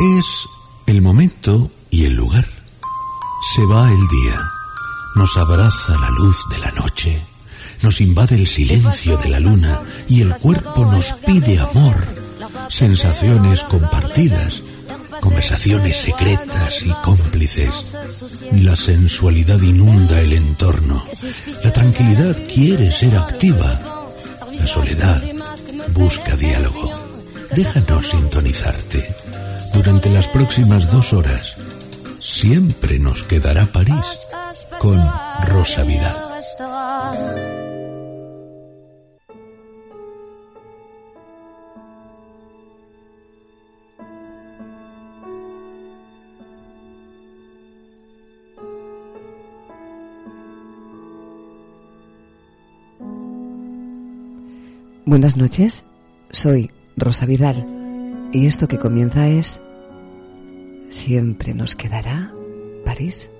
Es el momento y el lugar. Se va el día. Nos abraza la luz de la noche. Nos invade el silencio de la luna y el cuerpo nos pide amor. Sensaciones compartidas. Conversaciones secretas y cómplices. La sensualidad inunda el entorno. La tranquilidad quiere ser activa. La soledad busca diálogo. Déjanos sintonizarte durante las próximas dos horas. Siempre nos quedará París con Rosa Vidal. Buenas noches, soy Rosa Vidal y esto que comienza es Siempre nos quedará París.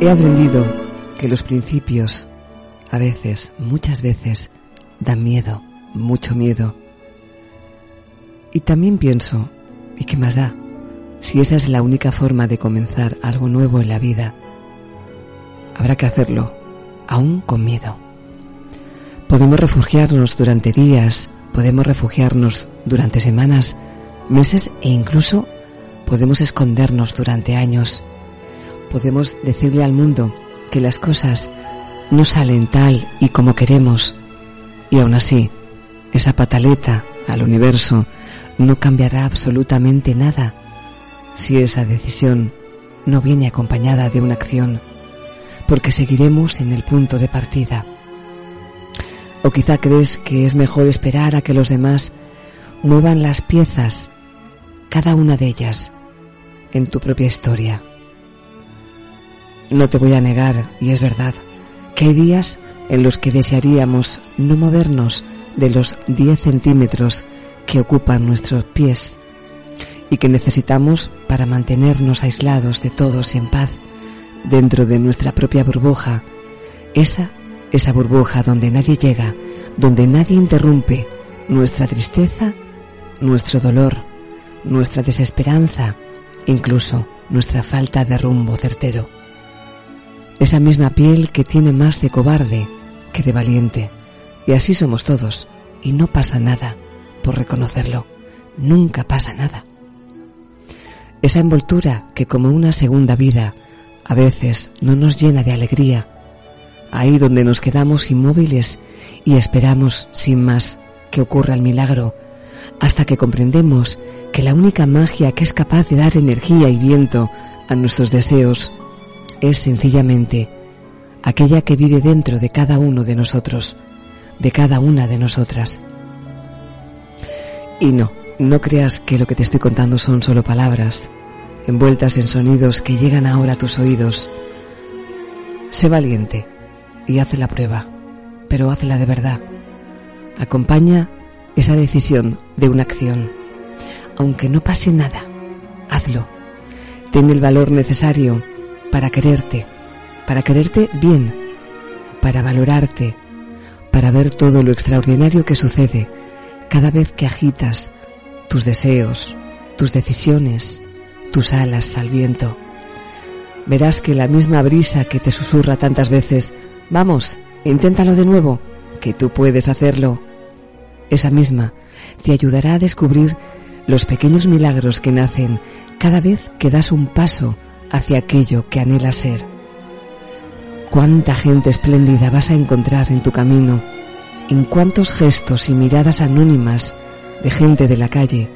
He aprendido que los principios a veces, muchas veces, dan miedo, mucho miedo. Y también pienso, ¿y qué más da? Si esa es la única forma de comenzar algo nuevo en la vida, habrá que hacerlo, aún con miedo. Podemos refugiarnos durante días, podemos refugiarnos durante semanas, meses e incluso podemos escondernos durante años. Podemos decirle al mundo que las cosas no salen tal y como queremos y aún así esa pataleta al universo no cambiará absolutamente nada si esa decisión no viene acompañada de una acción, porque seguiremos en el punto de partida. O quizá crees que es mejor esperar a que los demás muevan las piezas, cada una de ellas, en tu propia historia. No te voy a negar, y es verdad, que hay días en los que desearíamos no movernos de los 10 centímetros que ocupan nuestros pies y que necesitamos para mantenernos aislados de todos en paz dentro de nuestra propia burbuja, esa, esa burbuja donde nadie llega, donde nadie interrumpe nuestra tristeza, nuestro dolor, nuestra desesperanza, incluso nuestra falta de rumbo certero. Esa misma piel que tiene más de cobarde que de valiente. Y así somos todos. Y no pasa nada por reconocerlo. Nunca pasa nada. Esa envoltura que como una segunda vida a veces no nos llena de alegría. Ahí donde nos quedamos inmóviles y esperamos sin más que ocurra el milagro hasta que comprendemos que la única magia que es capaz de dar energía y viento a nuestros deseos es sencillamente aquella que vive dentro de cada uno de nosotros, de cada una de nosotras. Y no, no creas que lo que te estoy contando son solo palabras, envueltas en sonidos que llegan ahora a tus oídos. Sé valiente y haz la prueba, pero hazla de verdad. Acompaña esa decisión de una acción. Aunque no pase nada, hazlo. Ten el valor necesario para quererte, para quererte bien, para valorarte, para ver todo lo extraordinario que sucede cada vez que agitas tus deseos, tus decisiones, tus alas al viento. Verás que la misma brisa que te susurra tantas veces, vamos, inténtalo de nuevo, que tú puedes hacerlo, esa misma te ayudará a descubrir los pequeños milagros que nacen cada vez que das un paso hacia aquello que anhelas ser. Cuánta gente espléndida vas a encontrar en tu camino, en cuántos gestos y miradas anónimas de gente de la calle.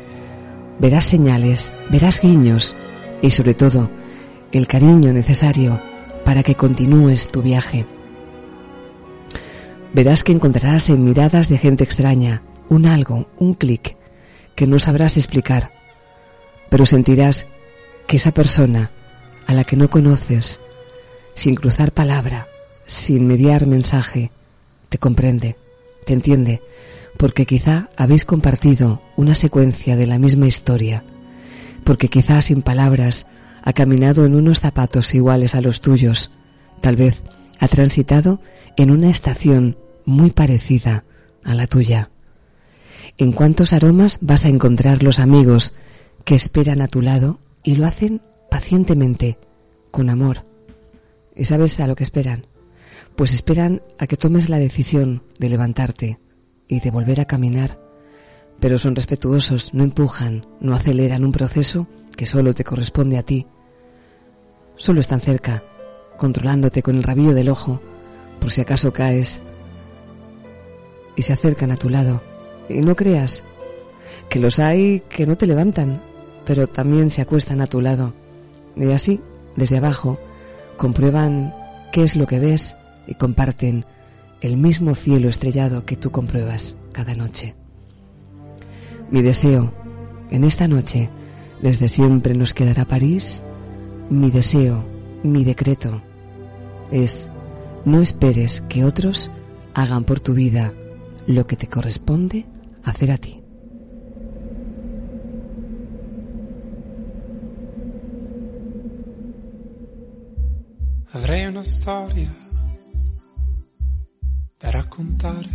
Verás señales, verás guiños y sobre todo el cariño necesario para que continúes tu viaje. Verás que encontrarás en miradas de gente extraña un algo, un clic que no sabrás explicar, pero sentirás que esa persona a la que no conoces, sin cruzar palabra, sin mediar mensaje, te comprende, te entiende, porque quizá habéis compartido una secuencia de la misma historia, porque quizás sin palabras ha caminado en unos zapatos iguales a los tuyos, tal vez ha transitado en una estación muy parecida a la tuya. ¿En cuántos aromas vas a encontrar los amigos que esperan a tu lado y lo hacen pacientemente, con amor? ¿Y sabes a lo que esperan? Pues esperan a que tomes la decisión de levantarte y de volver a caminar, pero son respetuosos, no empujan, no aceleran un proceso que solo te corresponde a ti. Solo están cerca, controlándote con el rabillo del ojo, por si acaso caes, y se acercan a tu lado. Y no creas que los hay que no te levantan, pero también se acuestan a tu lado. Y así, desde abajo, comprueban qué es lo que ves y comparten el mismo cielo estrellado que tú compruebas cada noche. Mi deseo, en esta noche, desde siempre nos quedará París, mi deseo, mi decreto, es no esperes que otros hagan por tu vida lo que te corresponde hacer a ti. Avrei una storia da raccontare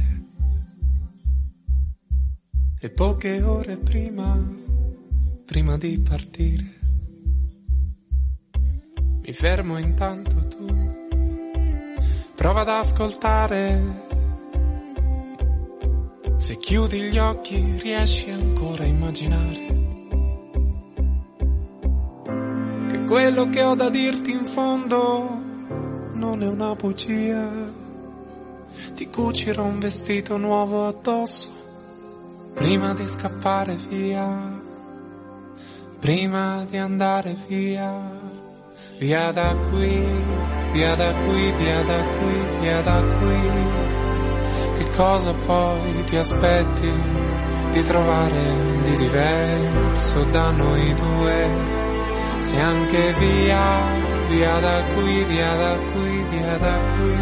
e poche ore prima, prima di partire, mi fermo intanto tu, prova ad ascoltare. Se chiudi gli occhi riesci ancora a immaginare che quello che ho da dirti in fondo non è una bugia. Ti cucirò un vestito nuovo addosso prima di scappare via, prima di andare via, via da qui, via da qui, via da qui, via da qui. Che cosa poi ti aspetti di trovare di diverso da noi due? Se anche via via da qui, via da qui, via da qui.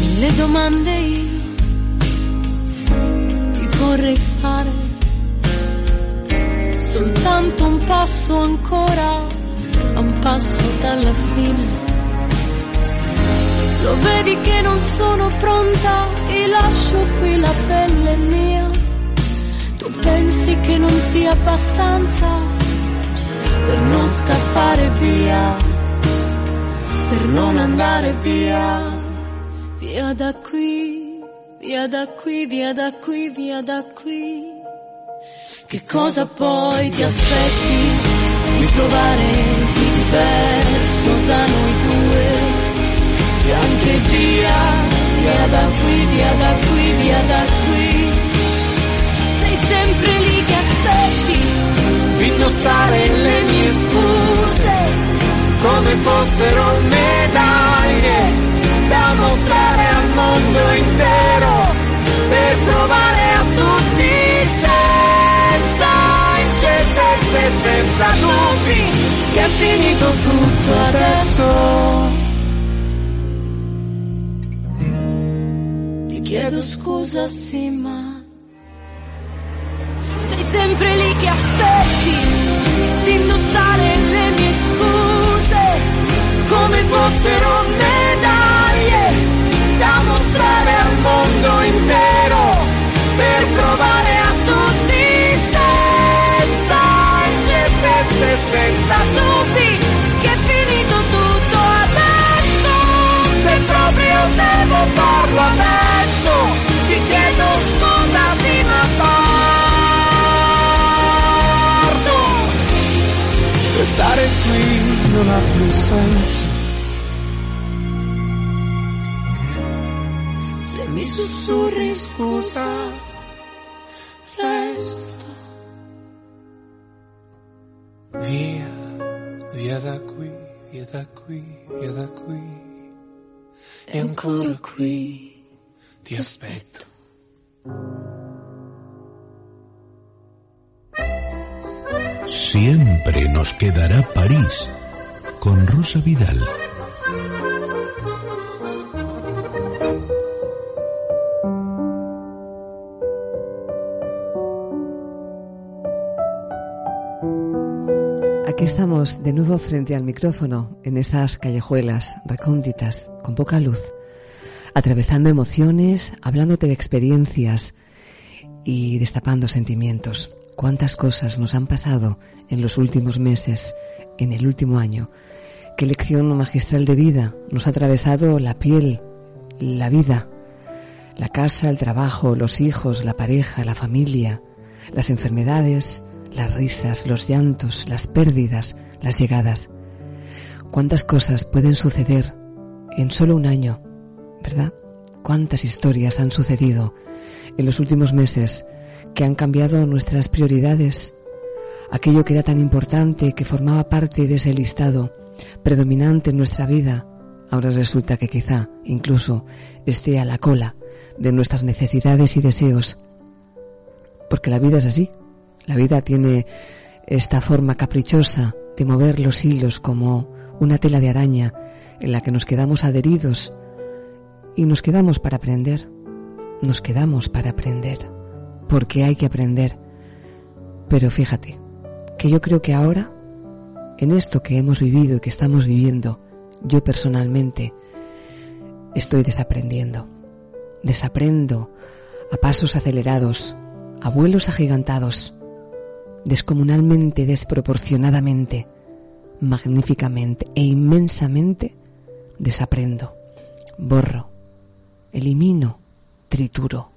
Mille domande io ti vorrei fare, soltanto un passo ancora, un passo dalla fine. Lo vedi che non sono pronta, ti lascio qui la pelle mia pensi che non sia abbastanza per non scappare via, per non andare via, via da qui, via da qui, via da qui, via da qui. Che cosa poi ti aspetti di trovare di diverso da noi due? Se anche via, via da qui, via da qui, via da qui sempre lì che aspetti, indossare le mie scuse come fossero medaglie da mostrare al mondo intero per trovare a tutti senza incertezze e senza dubbi che è finito tutto adesso. Ti chiedo scusa sì ma sei sempre lì che aspetti di indossare le mie scuse come fossero medaglie più senso. Se mi sussurri scusa, resta. Via, via da qui, via da qui, via da qui. E ancora qui ti aspetto. Siempre nos quedará París con Rosa Vidal. Aquí estamos de nuevo frente al micrófono, en esas callejuelas recónditas, con poca luz, atravesando emociones, hablándote de experiencias y destapando sentimientos. Cuántas cosas nos han pasado en los últimos meses, en el último año, Qué lección magistral de vida nos ha atravesado la piel, la vida, la casa, el trabajo, los hijos, la pareja, la familia, las enfermedades, las risas, los llantos, las pérdidas, las llegadas. Cuántas cosas pueden suceder en solo un año, ¿verdad? Cuántas historias han sucedido en los últimos meses que han cambiado nuestras prioridades. Aquello que era tan importante, que formaba parte de ese listado predominante en nuestra vida, ahora resulta que quizá incluso esté a la cola de nuestras necesidades y deseos. Porque la vida es así, la vida tiene esta forma caprichosa de mover los hilos como una tela de araña en la que nos quedamos adheridos y nos quedamos para aprender. Nos quedamos para aprender. Porque hay que aprender. Pero fíjate, que yo creo que ahora, en esto que hemos vivido y que estamos viviendo, yo personalmente estoy desaprendiendo. Desaprendo a pasos acelerados, a vuelos agigantados, descomunalmente, desproporcionadamente, magníficamente e inmensamente, desaprendo, borro, elimino, trituro.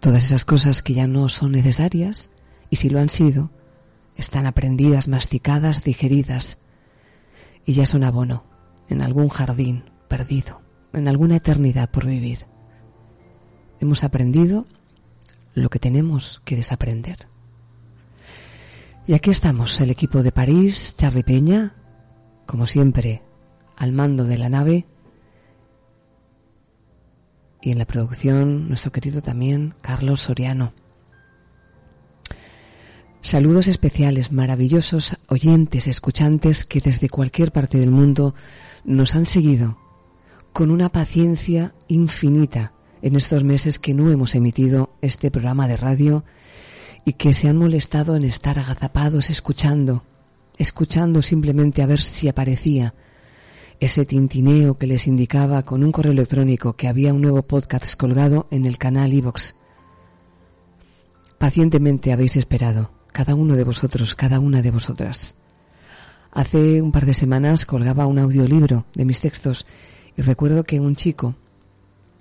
Todas esas cosas que ya no son necesarias, y si lo han sido, están aprendidas, masticadas, digeridas, y ya son abono en algún jardín perdido, en alguna eternidad por vivir. Hemos aprendido lo que tenemos que desaprender. Y aquí estamos, el equipo de París, Charlie Peña, como siempre, al mando de la nave. Y en la producción, nuestro querido también, Carlos Soriano. Saludos especiales, maravillosos oyentes, escuchantes que desde cualquier parte del mundo nos han seguido con una paciencia infinita en estos meses que no hemos emitido este programa de radio y que se han molestado en estar agazapados escuchando, escuchando simplemente a ver si aparecía ese tintineo que les indicaba con un correo electrónico que había un nuevo podcast colgado en el canal iVox. Pacientemente habéis esperado, cada uno de vosotros, cada una de vosotras. Hace un par de semanas colgaba un audiolibro de mis textos y recuerdo que un chico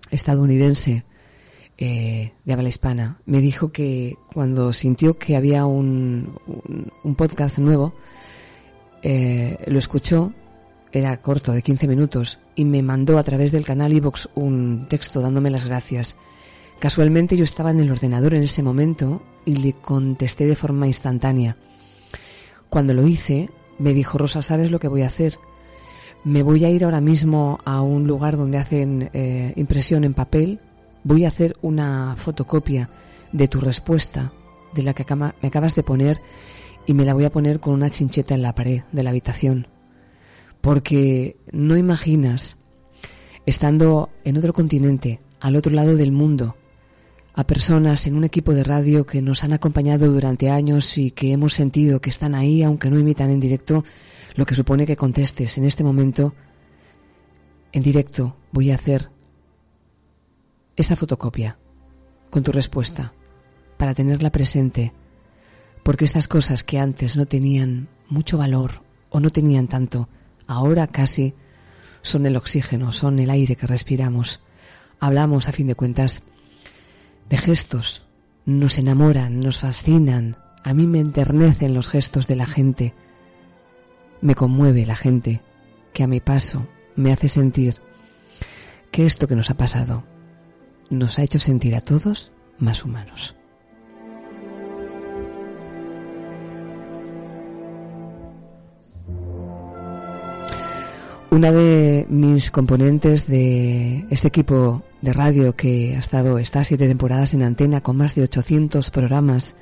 estadounidense eh, de habla hispana, me dijo que cuando sintió que había un, un, podcast nuevo, eh, lo escuchó, era corto, de 15 minutos, y me mandó a través del canal iVox un texto dándome las gracias. Casualmente yo estaba en el ordenador en ese momento y le contesté de forma instantánea. Cuando lo hice, me dijo, Rosa, ¿sabes lo que voy a hacer? Me voy a ir ahora mismo a un lugar donde hacen eh, impresión en papel voy a hacer una fotocopia de tu respuesta, de la que me acabas de poner, y me la voy a poner con una chincheta en la pared de la habitación. Porque no imaginas, estando en otro continente, al otro lado del mundo, a personas en un equipo de radio que nos han acompañado durante años y que hemos sentido que están ahí, aunque no imitan en directo, lo que supone que contestes en este momento, en directo voy a hacer esa fotocopia con tu respuesta para tenerla presente, porque estas cosas que antes no tenían mucho valor o no tenían tanto, ahora casi son el oxígeno, son el aire que respiramos. Hablamos, a fin de cuentas, de gestos, nos enamoran, nos fascinan, a mí me enternecen los gestos de la gente, me conmueve la gente que a mi paso me hace sentir que esto que nos ha pasado nos ha hecho sentir a todos más humanos. Una de mis componentes de este equipo de radio que ha estado, está siete temporadas en antena con más de 800 programas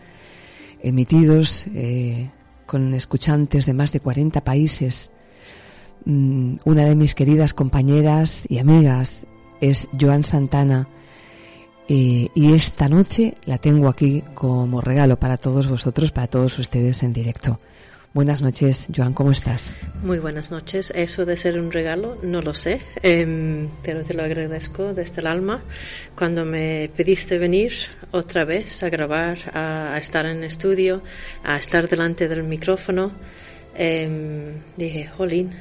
emitidos eh, con escuchantes de más de 40 países. Mm, una de mis queridas compañeras y amigas es Joan Santana, eh, y esta noche la tengo aquí como regalo para todos vosotros, para todos ustedes en directo. Buenas noches, Joan, ¿cómo estás? Muy buenas noches. Eso de ser un regalo, no lo sé, em, pero te lo agradezco desde el alma. Cuando me pediste venir otra vez a grabar, a, estar en estudio, a estar delante del micrófono, em, dije, jolín,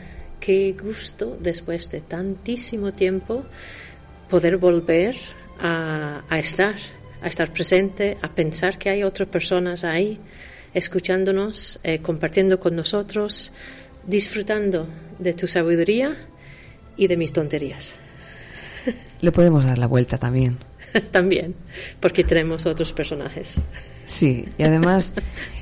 qué gusto después de tantísimo tiempo poder volver a, a estar, a estar presente, a pensar que hay otras personas ahí escuchándonos, eh, compartiendo con nosotros, disfrutando de tu sabiduría y de mis tonterías. Le podemos dar la vuelta también. también, porque tenemos otros personajes. Sí, y además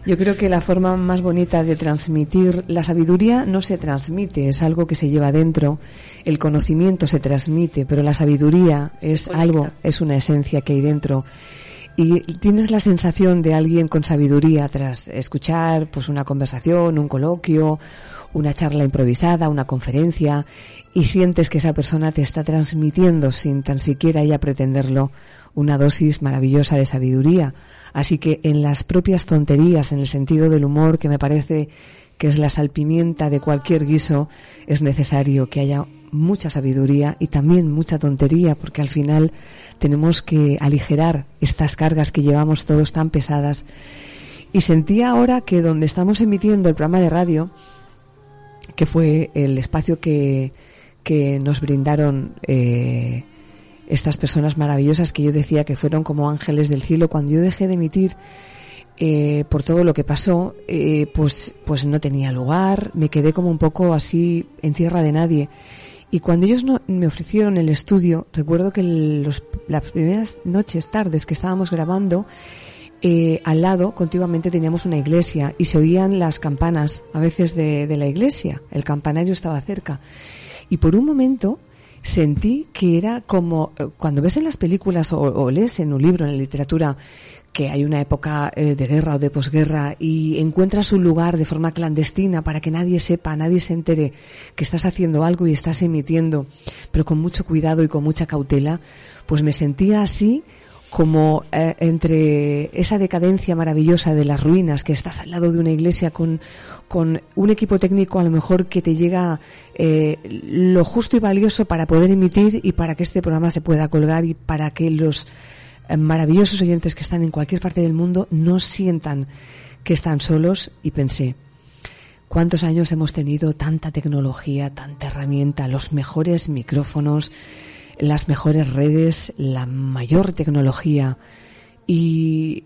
yo creo que la forma más bonita de transmitir la sabiduría no se transmite, es algo que se lleva dentro, el conocimiento se transmite, pero la sabiduría es algo, es una esencia que hay dentro y tienes la sensación de alguien con sabiduría tras escuchar pues una conversación, un coloquio, una charla improvisada, una conferencia y sientes que esa persona te está transmitiendo sin tan siquiera ella pretenderlo una dosis maravillosa de sabiduría. Así que en las propias tonterías, en el sentido del humor que me parece que es la salpimienta de cualquier guiso, es necesario que haya mucha sabiduría y también mucha tontería, porque al final tenemos que aligerar estas cargas que llevamos todos tan pesadas. Y sentía ahora que donde estamos emitiendo el programa de radio, que fue el espacio que, que nos brindaron eh, estas personas maravillosas que yo decía que fueron como ángeles del cielo, cuando yo dejé de emitir eh, por todo lo que pasó, eh, pues, pues no tenía lugar, me quedé como un poco así en tierra de nadie. Y cuando ellos no, me ofrecieron el estudio, recuerdo que los, las primeras noches, tardes que estábamos grabando, eh, al lado continuamente teníamos una iglesia y se oían las campanas a veces de, de la iglesia. El campanario estaba cerca. Y por un momento sentí que era como cuando ves en las películas o, o, lees en un libro, en la literatura, que hay una época eh, de guerra o de posguerra y encuentras un lugar de forma clandestina para que nadie sepa, nadie se entere que estás haciendo algo y estás emitiendo, pero con mucho cuidado y con mucha cautela, pues me sentía así como eh, entre esa decadencia maravillosa de las ruinas, que estás al lado de una iglesia con, con un equipo técnico a lo mejor que te llega eh, lo justo y valioso para poder emitir y para que este programa se pueda colgar y para que los maravillosos oyentes que están en cualquier parte del mundo no sientan que están solos y pensé, ¿cuántos años hemos tenido tanta tecnología, tanta herramienta, los mejores micrófonos, las mejores redes, la mayor tecnología? Y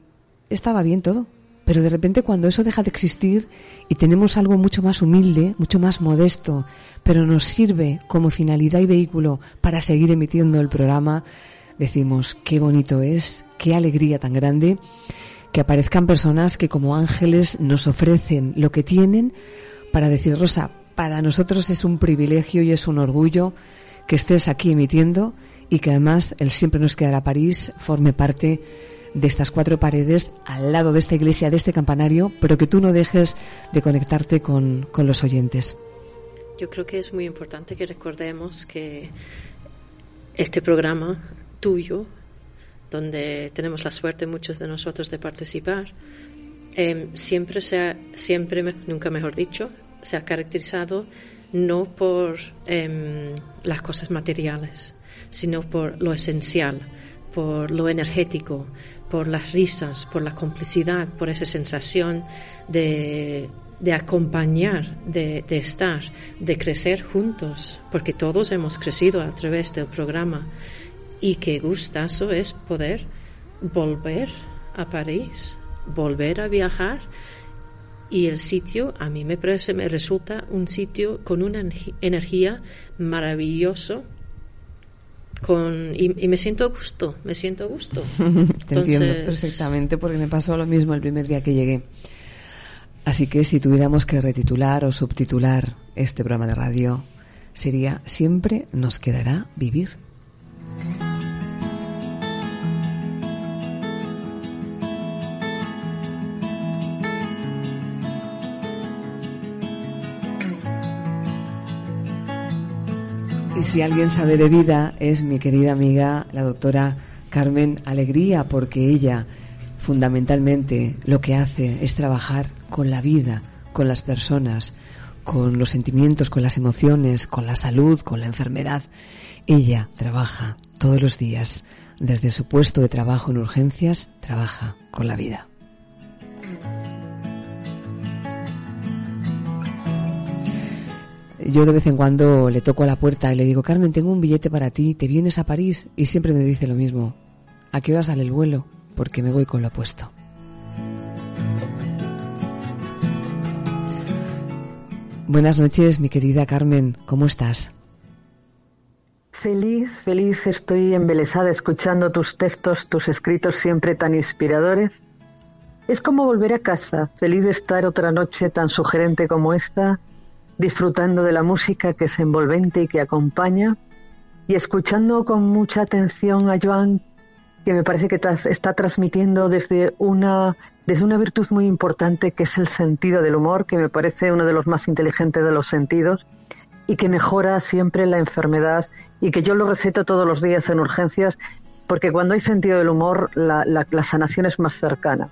estaba bien todo. Pero de repente cuando eso deja de existir y tenemos algo mucho más humilde, mucho más modesto, pero nos sirve como finalidad y vehículo para seguir emitiendo el programa, decimos, qué bonito es, qué alegría tan grande que aparezcan personas que como ángeles nos ofrecen lo que tienen para decir, Rosa, para nosotros es un privilegio y es un orgullo que estés aquí emitiendo y que además el Siempre nos quedará París forme parte de estas cuatro paredes al lado de esta iglesia, de este campanario, pero que tú no dejes de conectarte con, con los oyentes. Yo creo que es muy importante que recordemos que este programa tuyo, donde tenemos la suerte muchos de nosotros de participar, eh, siempre se ha, siempre, nunca mejor dicho, se ha caracterizado no por eh, las cosas materiales, sino por lo esencial, por lo energético, por las risas, por la complicidad, por esa sensación de, de acompañar, de, de, estar, de crecer juntos, porque todos hemos crecido a través del programa y qué gustazo es poder volver a París, volver a viajar. Y el sitio a mí me parece me resulta un sitio con una energía maravilloso con y, y me siento a gusto me siento a gusto. Te Entonces... entiendo perfectamente porque me pasó lo mismo el primer día que llegué. Así que si tuviéramos que retitular o subtitular este programa de radio sería siempre nos quedará vivir Y si alguien sabe de vida es mi querida amiga, la doctora Carmen Alegría, porque ella fundamentalmente lo que hace es trabajar con la vida, con las personas, con los sentimientos, con las emociones, con la salud, con la enfermedad. Ella trabaja todos los días, desde su puesto de trabajo en urgencias, trabaja con la vida. Yo de vez en cuando le toco a la puerta y le digo, Carmen, tengo un billete para ti, ¿te vienes a París? Y siempre me dice lo mismo, ¿a qué hora sale el vuelo? Porque me voy con lo opuesto. Buenas noches, mi querida Carmen, ¿cómo estás? Feliz, feliz, estoy embelesada escuchando tus textos, tus escritos siempre tan inspiradores. Es como volver a casa, feliz de estar otra noche tan sugerente como esta, disfrutando de la música que es envolvente y que acompaña, y escuchando con mucha atención a Joan, que me parece que está transmitiendo desde una, desde una virtud muy importante que es el sentido del humor, que me parece uno de los más inteligentes de los sentidos, y que mejora siempre la enfermedad, y que yo lo receto todos los días en urgencias, porque cuando hay sentido del humor, la, sanación es más cercana.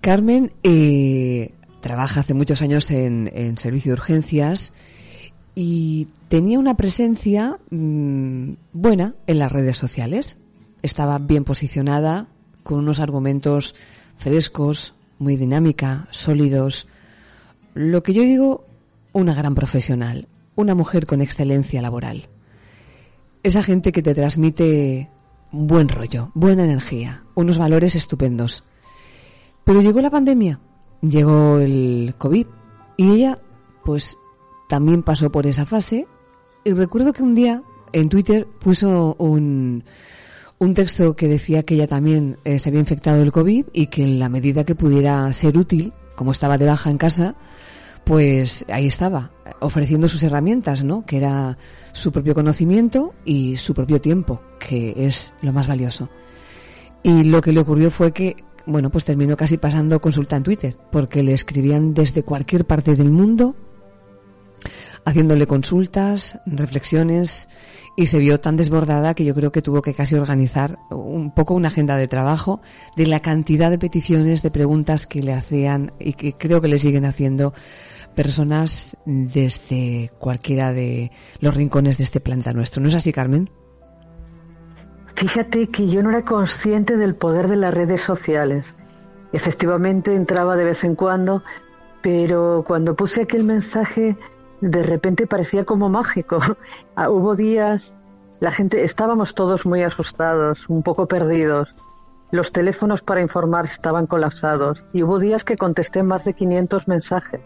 Carmen, eh, trabaja hace muchos años en, servicio de urgencias y tenía una presencia mm, buena en las redes sociales. Estaba bien posicionada, con unos argumentos frescos, muy dinámica, sólidos. Lo que yo digo, una gran profesional, una mujer con excelencia laboral. Esa gente que te transmite buen rollo, buena energía, unos valores estupendos. Pero llegó la pandemia llegó el COVID y ella pues también pasó por esa fase y recuerdo que un día en Twitter puso un, un texto que decía que ella también eh, se había infectado del COVID y que en la medida que pudiera ser útil, como estaba de baja en casa, pues ahí estaba, ofreciendo sus herramientas, ¿no? Que era su propio conocimiento y su propio tiempo, que es lo más valioso. Y lo que le ocurrió fue que bueno, pues terminó casi pasando consulta en Twitter, porque le escribían desde cualquier parte del mundo, haciéndole consultas, reflexiones, y se vio tan desbordada que yo creo que tuvo que casi organizar un poco una agenda de trabajo de la cantidad de peticiones, de preguntas que le hacían y que creo que le siguen haciendo personas desde cualquiera de los rincones de este planeta nuestro. ¿No es así, Carmen? Fíjate que yo no era consciente del poder de las redes sociales. Efectivamente entraba de vez en cuando, pero cuando puse aquel mensaje de repente parecía como mágico. Ah, hubo días, la gente, estábamos todos muy asustados, un poco perdidos. Los teléfonos para informar estaban colapsados y hubo días que contesté más de 500 mensajes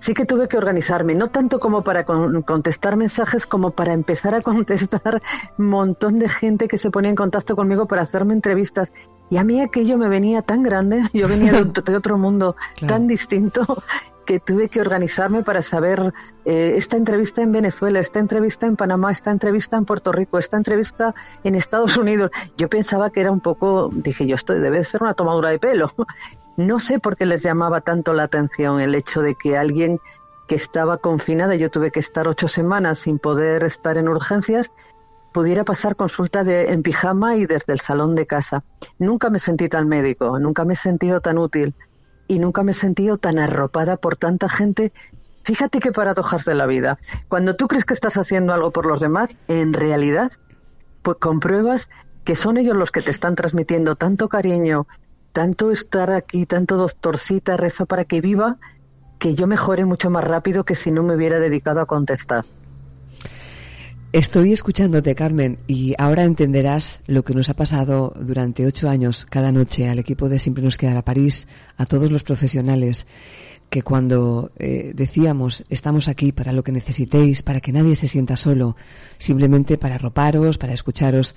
sí que tuve que organizarme, no tanto como para contestar mensajes, como para empezar a contestar un montón de gente que se ponía en contacto conmigo para hacerme entrevistas. Y a mí aquello me venía tan grande, yo venía de, otro mundo tan distinto, que tuve que organizarme para saber eh, esta entrevista en Venezuela, esta entrevista en Panamá, esta entrevista en Puerto Rico, esta entrevista en Estados Unidos. Yo pensaba que era un poco, dije yo, esto debe ser una tomadura de pelo. No sé por qué les llamaba tanto la atención el hecho de que alguien que estaba confinada, yo tuve que estar ocho semanas sin poder estar en urgencias, pudiera pasar consulta de, en pijama y desde el salón de casa. Nunca me sentí tan médico, nunca me he sentido tan útil y nunca me he sentido tan arropada por tanta gente. Fíjate qué paradojas de la vida. Cuando tú crees que estás haciendo algo por los demás, en realidad, pues compruebas que son ellos los que te están transmitiendo tanto cariño, tanto estar aquí, tanto doctorcita, rezo para que viva, que yo mejore mucho más rápido que si no me hubiera dedicado a contestar. Estoy escuchándote, Carmen, y ahora entenderás lo que nos ha pasado durante ocho años cada noche al equipo de Siempre nos quedará París, a todos los profesionales, que cuando eh, decíamos estamos aquí para lo que necesitéis, para que nadie se sienta solo, simplemente para arroparos, para escucharos,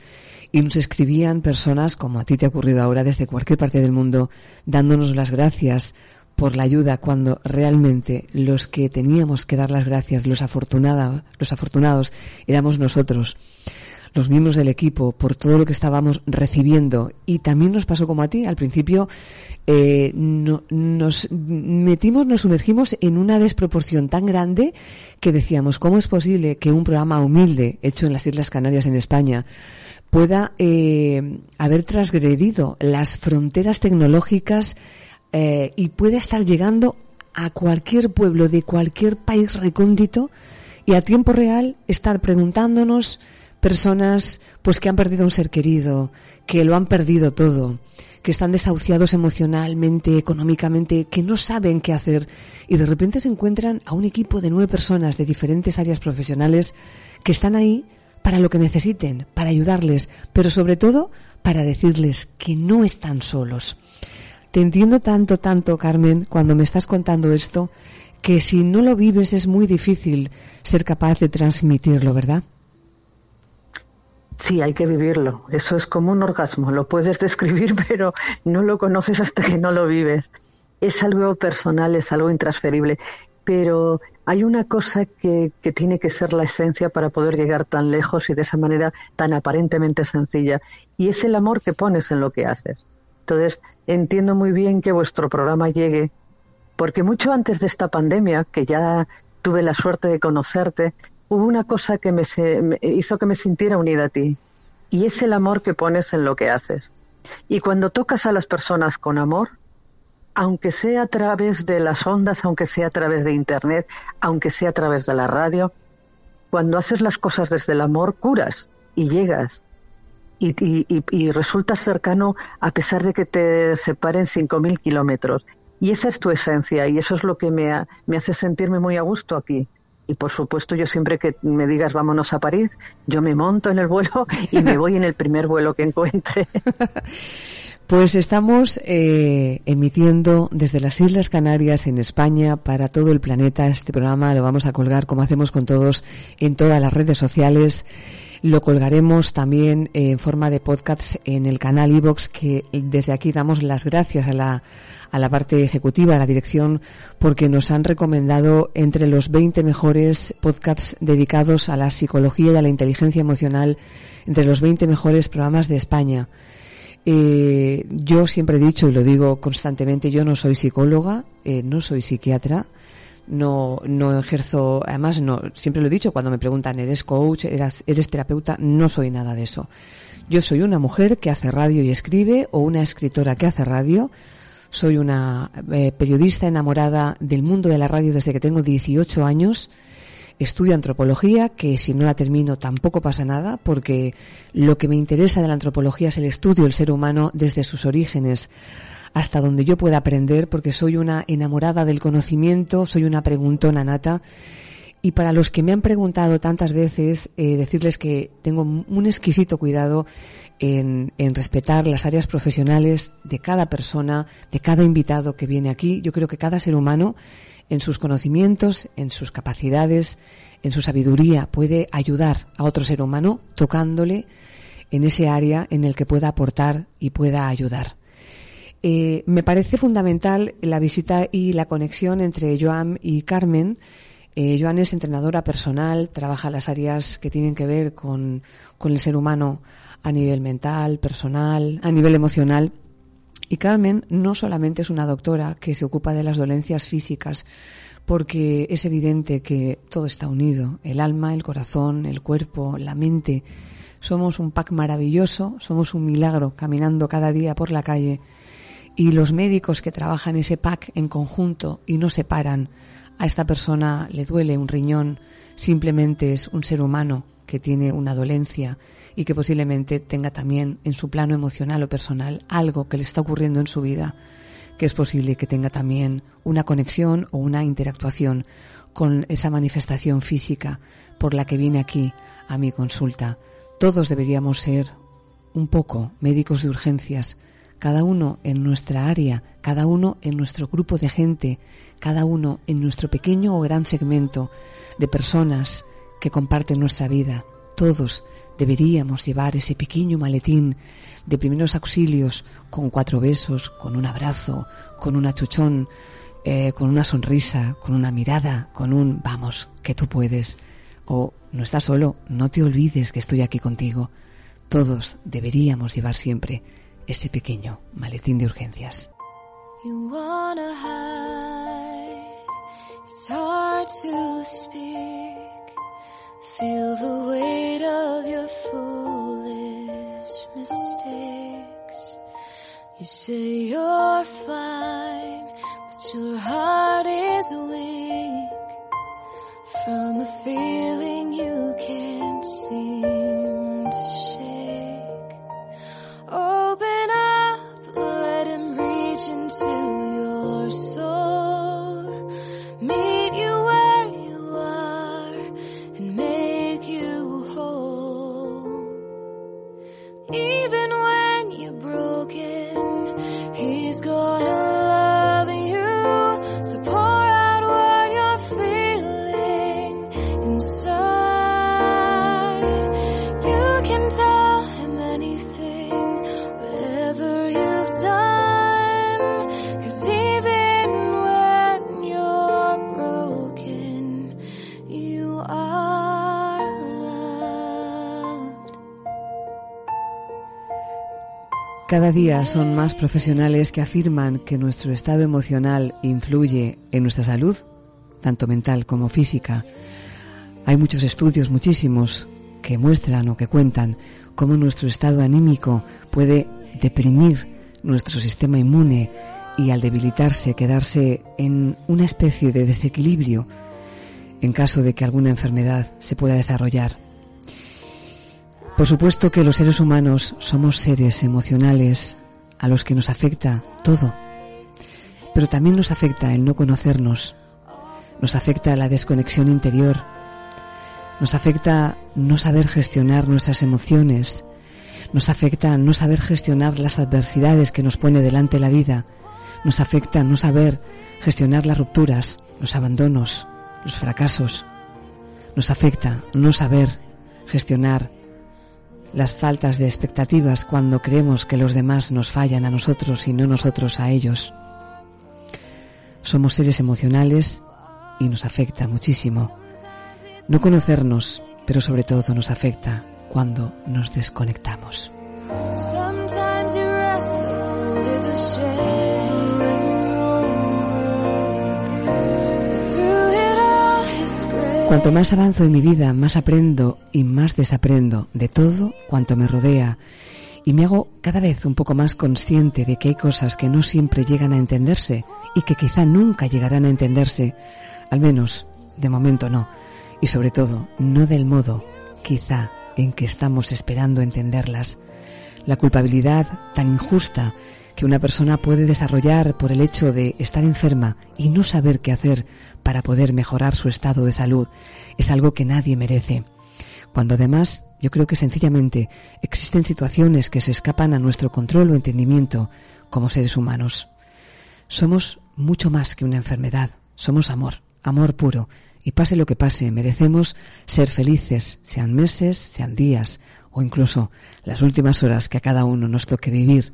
y nos escribían personas como a ti te ha ocurrido ahora desde cualquier parte del mundo, dándonos las gracias por la ayuda cuando realmente los que teníamos que dar las gracias, los afortunados, los afortunados éramos nosotros, los miembros del equipo, por todo lo que estábamos recibiendo. Y también nos pasó como a ti, al principio eh, nos metimos, nos sumergimos en una desproporción tan grande que decíamos, ¿cómo es posible que un programa humilde hecho en las Islas Canarias en España pueda eh, haber transgredido las fronteras tecnológicas eh, y puede estar llegando a cualquier pueblo de cualquier país recóndito y a tiempo real estar preguntándonos personas pues que han perdido un ser querido, que lo han perdido todo, que están desahuciados emocionalmente, económicamente, que no saben qué hacer y de repente se encuentran a un equipo de nueve personas de diferentes áreas profesionales que están ahí para lo que necesiten, para ayudarles, pero sobre todo para decirles que no están solos. Te entiendo tanto, tanto, Carmen, cuando me estás contando esto, que si no lo vives es muy difícil ser capaz de transmitirlo, ¿verdad? Sí, hay que vivirlo. Eso es como un orgasmo. Lo puedes describir, pero no lo conoces hasta que no lo vives. Es algo personal, es algo intransferible. Pero hay una cosa que, que tiene que ser la esencia para poder llegar tan lejos y de esa manera tan aparentemente sencilla. Y es el amor que pones en lo que haces. Entonces, entiendo muy bien que vuestro programa llegue, porque mucho antes de esta pandemia, que ya tuve la suerte de conocerte, hubo una cosa que me, hizo que me sintiera unida a ti, y es el amor que pones en lo que haces. Y cuando tocas a las personas con amor, aunque sea a través de las ondas, aunque sea a través de Internet, aunque sea a través de la radio, cuando haces las cosas desde el amor, curas y llegas. Y, y, resultas cercano a pesar de que te separen 5.000 kilómetros. Y esa es tu esencia y eso es lo que me, me hace sentirme muy a gusto aquí. Y por supuesto, yo siempre que me digas vámonos a París, yo me monto en el vuelo y me voy en el primer vuelo que encuentre. Pues estamos eh, emitiendo desde las Islas Canarias en España para todo el planeta. Este programa lo vamos a colgar como hacemos con todos en todas las redes sociales. Lo colgaremos también en forma de podcast en el canal iVox que desde aquí damos las gracias a la a la parte ejecutiva, a la dirección, porque nos han recomendado entre los 20 mejores podcasts dedicados a la psicología y a la inteligencia emocional, entre los 20 mejores programas de España. Eh, yo siempre he dicho y lo digo constantemente, yo no soy psicóloga, eh, no soy psiquiatra, no, no ejerzo, además no, siempre lo he dicho cuando me preguntan, ¿eres coach? ¿Eres, ¿Eres terapeuta? No soy nada de eso. Yo soy una mujer que hace radio y escribe o una escritora que hace radio soy una eh, periodista enamorada del mundo de la radio desde que tengo 18 años. Estudio antropología, que si no la termino tampoco pasa nada, porque lo que me interesa de la antropología es el estudio del ser humano desde sus orígenes hasta donde yo pueda aprender, porque soy una enamorada del conocimiento, soy una preguntona nata. Y para los que me han preguntado tantas veces, eh, decirles que tengo un exquisito cuidado en, respetar las áreas profesionales de cada persona, de cada invitado que viene aquí. Yo creo que cada ser humano, en sus conocimientos, en sus capacidades, en su sabiduría, puede ayudar a otro ser humano tocándole en ese área en el que pueda aportar y pueda ayudar. Eh, me parece fundamental la visita y la conexión entre Joan y Carmen. Eh, Joan es entrenadora personal, trabaja las áreas que tienen que ver con, con el ser humano a nivel mental, personal, a nivel emocional. Y Carmen no solamente es una doctora que se ocupa de las dolencias físicas, porque es evidente que todo está unido, el alma, el corazón, el cuerpo, la mente. Somos un pack maravilloso, somos un milagro caminando cada día por la calle y los médicos que trabajan ese pack en conjunto y no se paran, a esta persona le duele un riñón, simplemente es un ser humano que tiene una dolencia y que posiblemente tenga también en su plano emocional o personal algo que le está ocurriendo en su vida, que es posible que tenga también una conexión o una interactuación con esa manifestación física por la que viene aquí a mi consulta. Todos deberíamos ser un poco médicos de urgencias, cada uno en nuestra área, cada uno en nuestro grupo de gente, cada uno en nuestro pequeño o gran segmento de personas que comparten nuestra vida. Todos deberíamos llevar ese pequeño maletín de primeros auxilios con cuatro besos, con un abrazo, con un achuchón, eh, con una sonrisa, con una mirada, con un vamos, que tú puedes. O no estás solo, no te olvides que estoy aquí contigo. Todos deberíamos llevar siempre ese pequeño maletín de urgencias. You say you're fine. your heart is weak from a feeling día son más profesionales que afirman que nuestro estado emocional influye en nuestra salud, tanto mental como física. Hay muchos estudios, muchísimos, que muestran o que cuentan cómo nuestro estado anímico puede deprimir nuestro sistema inmune y al debilitarse quedarse en una especie de desequilibrio en caso de que alguna enfermedad se pueda desarrollar. Por supuesto que los seres humanos somos seres emocionales a los que nos afecta todo, pero también nos afecta el no conocernos, nos afecta la desconexión interior, nos afecta no saber gestionar nuestras emociones, nos afecta no saber gestionar las adversidades que nos pone delante la vida, nos afecta no saber gestionar las rupturas, los abandonos, los fracasos, nos afecta no saber gestionar las faltas de expectativas cuando creemos que los demás nos fallan a nosotros y no nosotros a ellos. Somos seres emocionales y nos afecta muchísimo. No conocernos, pero sobre todo nos afecta cuando nos desconectamos. Cuanto más avanzo en mi vida, más aprendo y más desaprendo de todo cuanto me rodea. Y me hago cada vez un poco más consciente de que hay cosas que no siempre llegan a entenderse y que quizá nunca llegarán a entenderse, al menos de momento no, y sobre todo no del modo quizá en que estamos esperando entenderlas. La culpabilidad tan injusta que una persona puede desarrollar por el hecho de estar enferma y no saber qué hacer para poder mejorar su estado de salud es algo que nadie merece. Cuando además yo creo que sencillamente existen situaciones que se escapan a nuestro control o entendimiento como seres humanos. Somos mucho más que una enfermedad, somos amor, amor puro, y pase lo que pase, merecemos ser felices, sean meses, sean días o incluso las últimas horas que a cada uno nos toque vivir.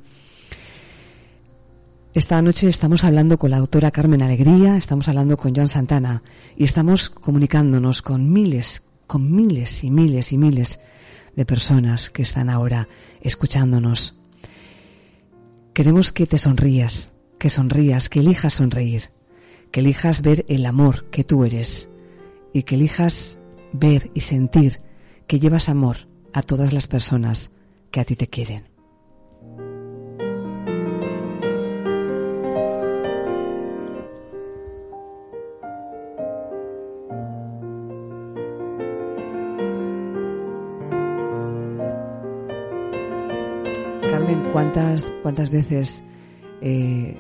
Esta noche estamos hablando con la doctora Carmen Alegría, estamos hablando con Joan Santana y estamos comunicándonos con miles, con miles y miles y miles de personas que están ahora escuchándonos. Queremos que te sonrías, que sonrías, que elijas sonreír, que elijas ver el amor que tú eres y que elijas ver y sentir que llevas amor a todas las personas que a ti te quieren. ¿Cuántas, cuántas veces eh,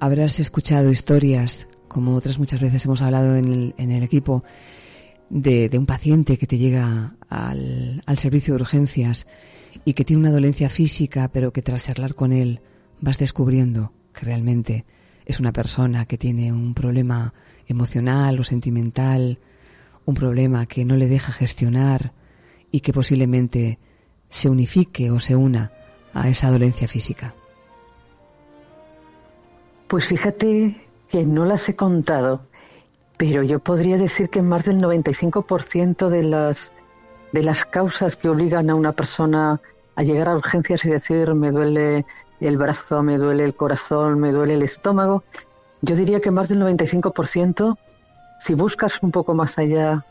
habrás escuchado historias, como otras muchas veces hemos hablado en el, en el equipo, de, un paciente que te llega al, al servicio de urgencias y que tiene una dolencia física, pero que tras charlar con él vas descubriendo que realmente es una persona que tiene un problema emocional o sentimental, un problema que no le deja gestionar y que posiblemente se unifique o se una a esa dolencia física? Pues fíjate que no las he contado, pero yo podría decir que más del 95% de las, de las causas que obligan a una persona a llegar a urgencias y decir me duele el brazo, me duele el corazón, me duele el estómago, yo diría que más del 95%, si buscas un poco más allá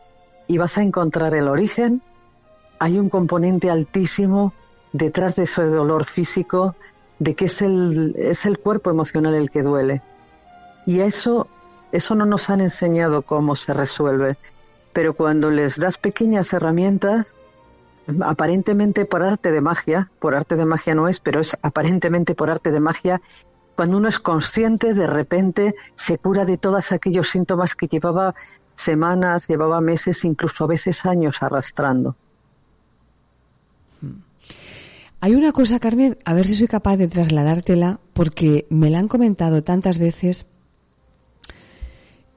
y vas a encontrar el origen, hay un componente altísimo detrás de ese dolor físico, de que es el, es el cuerpo emocional el que duele. Y eso, eso no nos han enseñado cómo se resuelve. Pero cuando les das pequeñas herramientas, aparentemente por arte de magia, por arte de magia no es, pero es aparentemente por arte de magia, cuando uno es consciente, de repente se cura de todos aquellos síntomas que llevaba semanas, llevaba meses, incluso a veces años arrastrando. Hay una cosa, Carmen, a ver si soy capaz de trasladártela, porque me la han comentado tantas veces.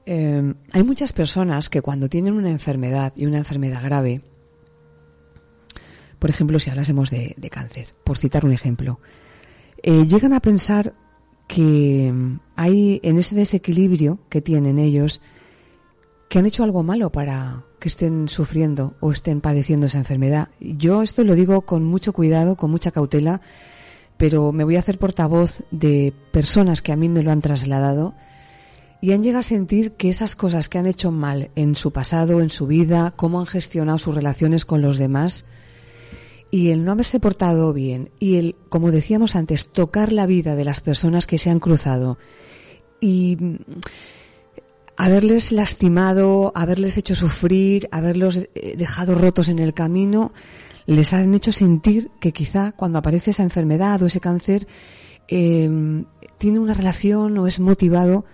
Eh, hay muchas personas que cuando tienen una enfermedad y una enfermedad grave, por ejemplo, si hablásemos de, cáncer, por citar un ejemplo, eh, llegan a pensar que hay en ese desequilibrio que tienen ellos, que han hecho algo malo para que estén sufriendo o estén padeciendo esa enfermedad. Yo esto lo digo con mucho cuidado, con mucha cautela, pero me voy a hacer portavoz de personas que a mí me lo han trasladado y han llegado a sentir que esas cosas que han hecho mal en su pasado, en su vida, cómo han gestionado sus relaciones con los demás, y el no haberse portado bien y el, como decíamos antes, tocar la vida de las personas que se han cruzado y haberles lastimado, haberles hecho sufrir, haberlos eh, dejado rotos en el camino, les han hecho sentir que quizá cuando aparece esa enfermedad o ese cáncer em, tiene una relación o es motivado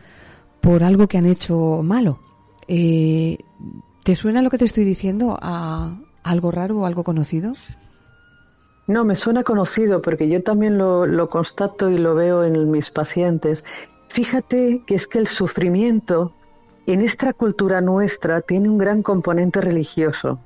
por algo que han hecho malo. Eh, ¿Te suena lo que te estoy diciendo a algo raro o algo conocido? No, me suena conocido porque yo también lo, constato y lo veo en mis pacientes. Fíjate que es que el sufrimiento en esta cultura nuestra tiene un gran componente religioso.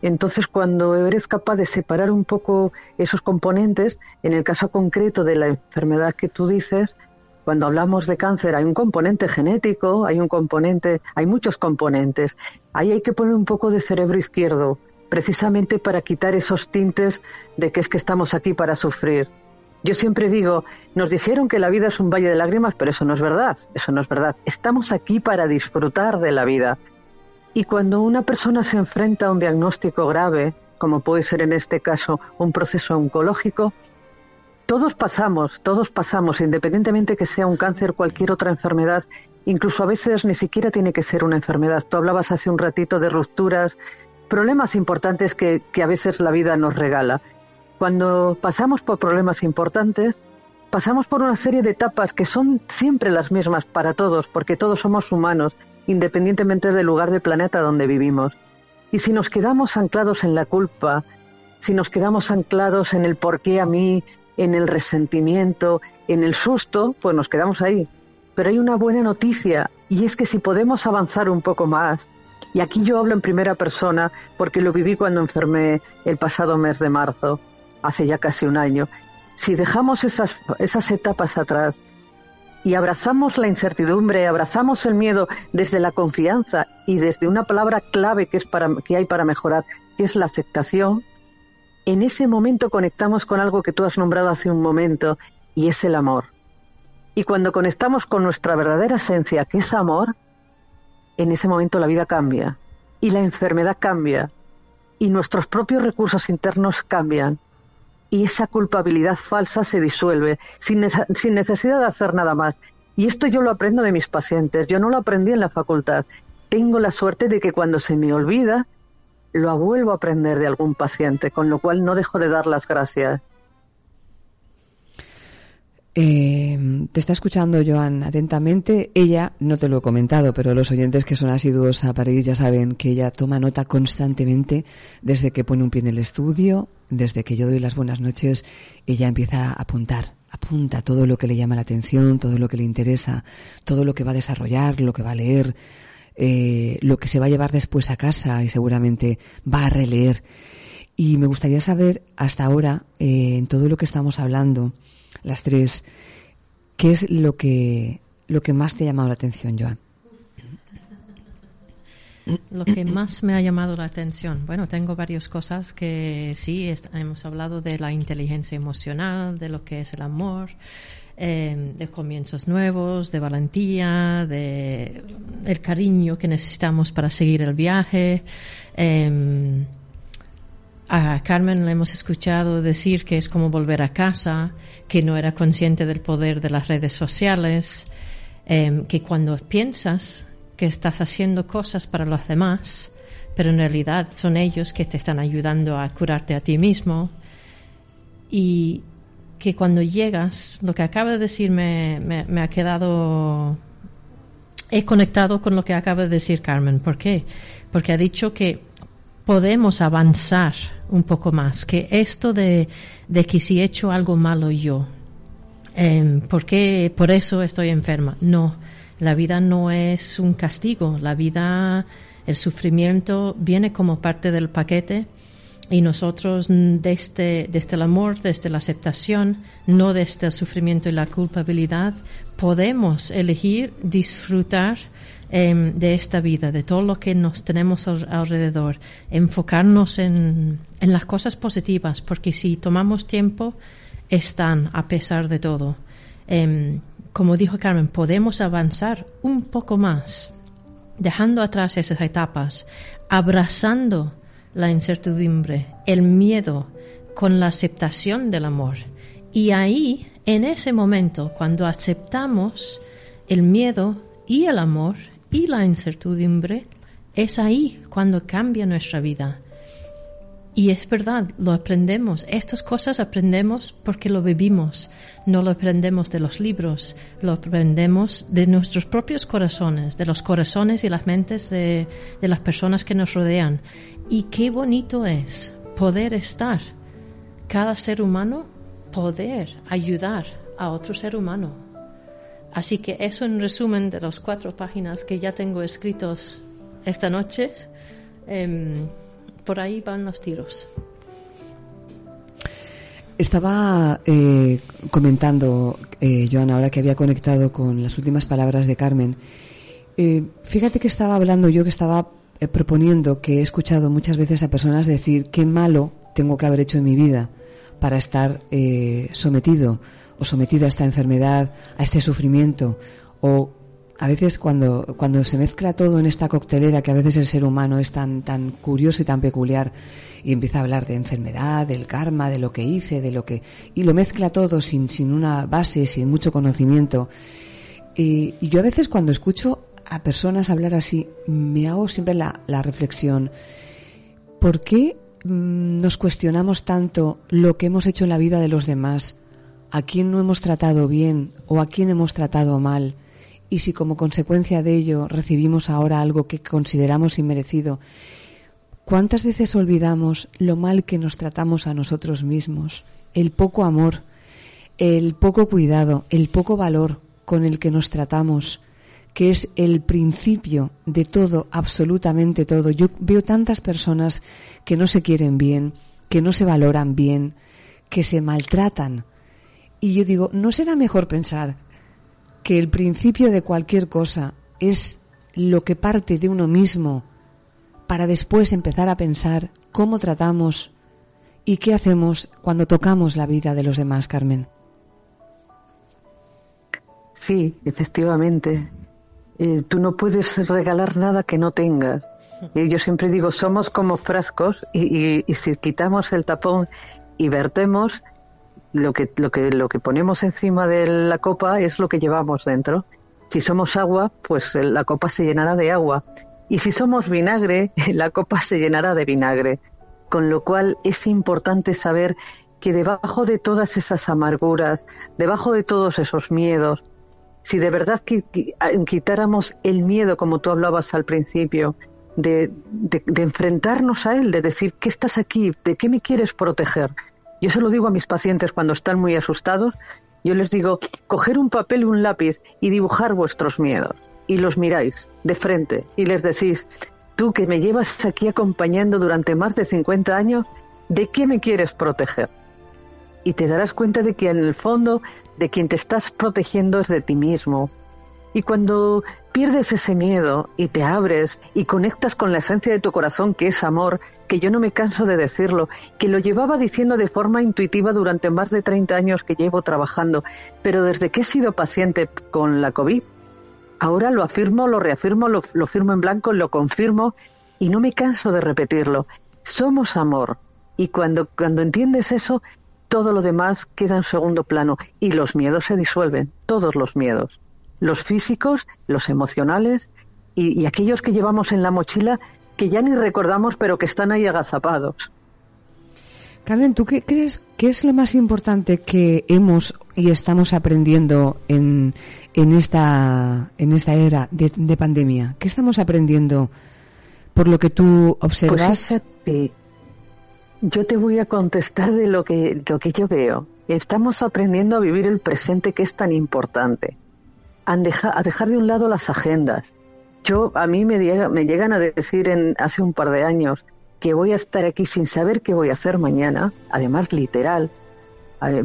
Entonces, cuando eres capaz de separar un poco esos componentes, en el caso concreto de la enfermedad que tú dices, cuando hablamos de cáncer hay un componente genético, hay un componente, hay muchos componentes. Ahí hay que poner un poco de cerebro izquierdo, precisamente para quitar esos tintes de que es que estamos aquí para sufrir. Yo siempre digo, nos dijeron que la vida es un valle de lágrimas, pero eso no es verdad, eso no es verdad. Estamos aquí para disfrutar de la vida. Y cuando una persona se enfrenta a un diagnóstico grave, como puede ser en este caso un proceso oncológico, todos pasamos, todos pasamos, independientemente que sea un cáncer o cualquier otra enfermedad, incluso a veces ni siquiera tiene que ser una enfermedad. Tú hablabas hace un ratito de rupturas, problemas importantes que, a veces la vida nos regala. Cuando pasamos por problemas importantes, pasamos por una serie de etapas que son siempre las mismas para todos, porque todos somos humanos, independientemente del lugar del planeta donde vivimos. Y si nos quedamos anclados en la culpa, si nos quedamos anclados en el por qué a mí, en el resentimiento, en el susto, pues nos quedamos ahí. Pero hay una buena noticia, y es que si podemos avanzar un poco más, y aquí yo hablo en primera persona porque lo viví cuando enfermé el pasado mes de marzo, hace ya casi un año. Si dejamos esas, esas etapas atrás y abrazamos la incertidumbre, abrazamos el miedo desde la confianza y desde una palabra clave que, es para, que hay para mejorar, que es la aceptación, en ese momento conectamos con algo que tú has nombrado hace un momento y es el amor. Y cuando conectamos con nuestra verdadera esencia, que es amor, en ese momento la vida cambia y la enfermedad cambia y nuestros propios recursos internos cambian y esa culpabilidad falsa se disuelve sin, sin necesidad de hacer nada más. Y esto yo lo aprendo de mis pacientes, yo no lo aprendí en la facultad. Tengo la suerte de que cuando se me olvida, lo vuelvo a aprender de algún paciente, con lo cual no dejo de dar las gracias. Eh, te está escuchando Joan atentamente. Ella, no te lo he comentado, pero los oyentes que son asiduos a París ya saben que ella toma nota constantemente desde que pone un pie en el estudio, desde que yo doy las buenas noches, ella empieza a apuntar, apunta todo lo que le llama la atención, todo lo que le interesa, todo lo que va a desarrollar, lo que va a leer, eh, lo que se va a llevar después a casa y seguramente va a releer. Y me gustaría saber hasta ahora, eh, en todo lo que estamos hablando, las tres, ¿qué es lo que, lo que más te ha llamado la atención, Joan? Lo que más me ha llamado la atención, bueno, tengo varias cosas que sí, hemos hablado de la inteligencia emocional, de lo que es el amor, eh, de comienzos nuevos, de valentía, de el cariño que necesitamos para seguir el viaje. Eh, a Carmen le hemos escuchado decir que es como volver a casa, que no era consciente del poder de las redes sociales. em, que cuando piensas que estás haciendo cosas para los demás, pero en realidad son ellos que te están ayudando a curarte a ti mismo, y que cuando llegas, lo que acaba de decir me, me ha quedado he conectado con lo que acaba de decir Carmen. ¿Por qué? Porque ha dicho que podemos avanzar un poco más, que esto de, de que si he hecho algo malo yo, eh, ¿por qué por eso estoy enferma? No, la vida no es un castigo, la vida, el sufrimiento viene como parte del paquete y nosotros desde, desde el amor, desde la aceptación, no desde el sufrimiento y la culpabilidad, podemos elegir disfrutar em, de esta vida, de todo lo que nos tenemos alrededor, enfocarnos en, en las cosas positivas, porque si tomamos tiempo, están a pesar de todo. Em, como dijo Carmen, podemos avanzar un poco más, dejando atrás esas etapas, abrazando la incertidumbre, el miedo, con la aceptación del amor. Y ahí, en ese momento, cuando aceptamos el miedo y el amor y la incertidumbre, es ahí cuando cambia nuestra vida. Y es verdad, lo aprendemos. Estas cosas aprendemos porque lo vivimos. No lo aprendemos de los libros, lo aprendemos de nuestros propios corazones, de los corazones y las mentes de, de las personas que nos rodean. Y qué bonito es poder estar, cada ser humano, poder ayudar a otro ser humano. Así que eso en resumen de las cuatro páginas que ya tengo escritos esta noche. Em, por ahí van los tiros. Estaba eh, comentando, eh, Joana, ahora que había conectado con las últimas palabras de Carmen. Eh, fíjate que estaba hablando yo, que estaba eh, proponiendo que he escuchado muchas veces a personas decir qué malo tengo que haber hecho en mi vida para estar sometido o sometida a esta enfermedad, a este sufrimiento o a veces cuando, cuando se mezcla todo en esta coctelera, que a veces el ser humano es tan, tan curioso y tan peculiar, y empieza a hablar de enfermedad, del karma, de lo que hice, de lo que, y lo mezcla todo sin, sin una base, sin mucho conocimiento. Y, yo a veces cuando escucho a personas hablar así, me hago siempre la, la reflexión, ¿por qué mm, nos cuestionamos tanto lo que hemos hecho en la vida de los demás? ¿A quién no hemos tratado bien o a quién hemos tratado mal? y si como consecuencia de ello recibimos ahora algo que consideramos inmerecido, ¿cuántas veces olvidamos lo mal que nos tratamos a nosotros mismos, el poco amor, el poco cuidado, el poco valor con el que nos tratamos, que es el principio de todo, absolutamente todo? Yo veo tantas personas que no se quieren bien, que no se valoran bien, que se maltratan. Y yo digo, ¿no será mejor pensar que el principio de cualquier cosa es lo que parte de uno mismo para después empezar a pensar cómo tratamos y qué hacemos cuando tocamos la vida de los demás, Carmen. Sí, efectivamente. Eh, tú no puedes regalar nada que no tengas. Y yo siempre digo, somos como frascos y si quitamos el tapón y vertemos, lo que, lo que, lo que ponemos encima de la copa es lo que llevamos dentro. Si somos agua, pues la copa se llenará de agua. Y si somos vinagre, la copa se llenará de vinagre. Con lo cual es importante saber que debajo de todas esas amarguras, debajo de todos esos miedos, si de verdad quitáramos el miedo, como tú hablabas al principio, de, de enfrentarnos a él, de decir, ¿qué estás aquí? ¿De qué me quieres proteger? Yo se lo digo a mis pacientes cuando están muy asustados. Yo les digo, coger un papel y un lápiz y dibujar vuestros miedos. Y los miráis de frente y les decís, tú que me llevas aquí acompañando durante más de 50 años, ¿de qué me quieres proteger? Y te darás cuenta de que en el fondo de quien te estás protegiendo es de ti mismo. Y cuando pierdes ese miedo y te abres y conectas con la esencia de tu corazón, que es amor, que yo no me canso de decirlo, que lo llevaba diciendo de forma intuitiva durante más de 30 años que llevo trabajando, pero desde que he sido paciente con la COVID, ahora lo afirmo, lo reafirmo, lo, lo firmo en blanco, lo confirmo y no me canso de repetirlo. Somos amor. Y cuando, cuando entiendes eso, todo lo demás queda en segundo plano y los miedos se disuelven, todos los miedos. Los físicos, los emocionales y, aquellos que llevamos en la mochila que ya ni recordamos pero que están ahí agazapados. Carmen, ¿tú qué crees que es lo más importante que hemos y estamos aprendiendo en, en, esta, en esta era de, pandemia? ¿Qué estamos aprendiendo por lo que tú observas? Pues yo te voy a contestar de lo que, lo que yo veo. Estamos aprendiendo a vivir el presente que es tan importante. A dejar, a dejar de un lado las agendas. Yo, a mí me, me llegan a decir en, hace un par de años que voy a estar aquí sin saber qué voy a hacer mañana, además literal.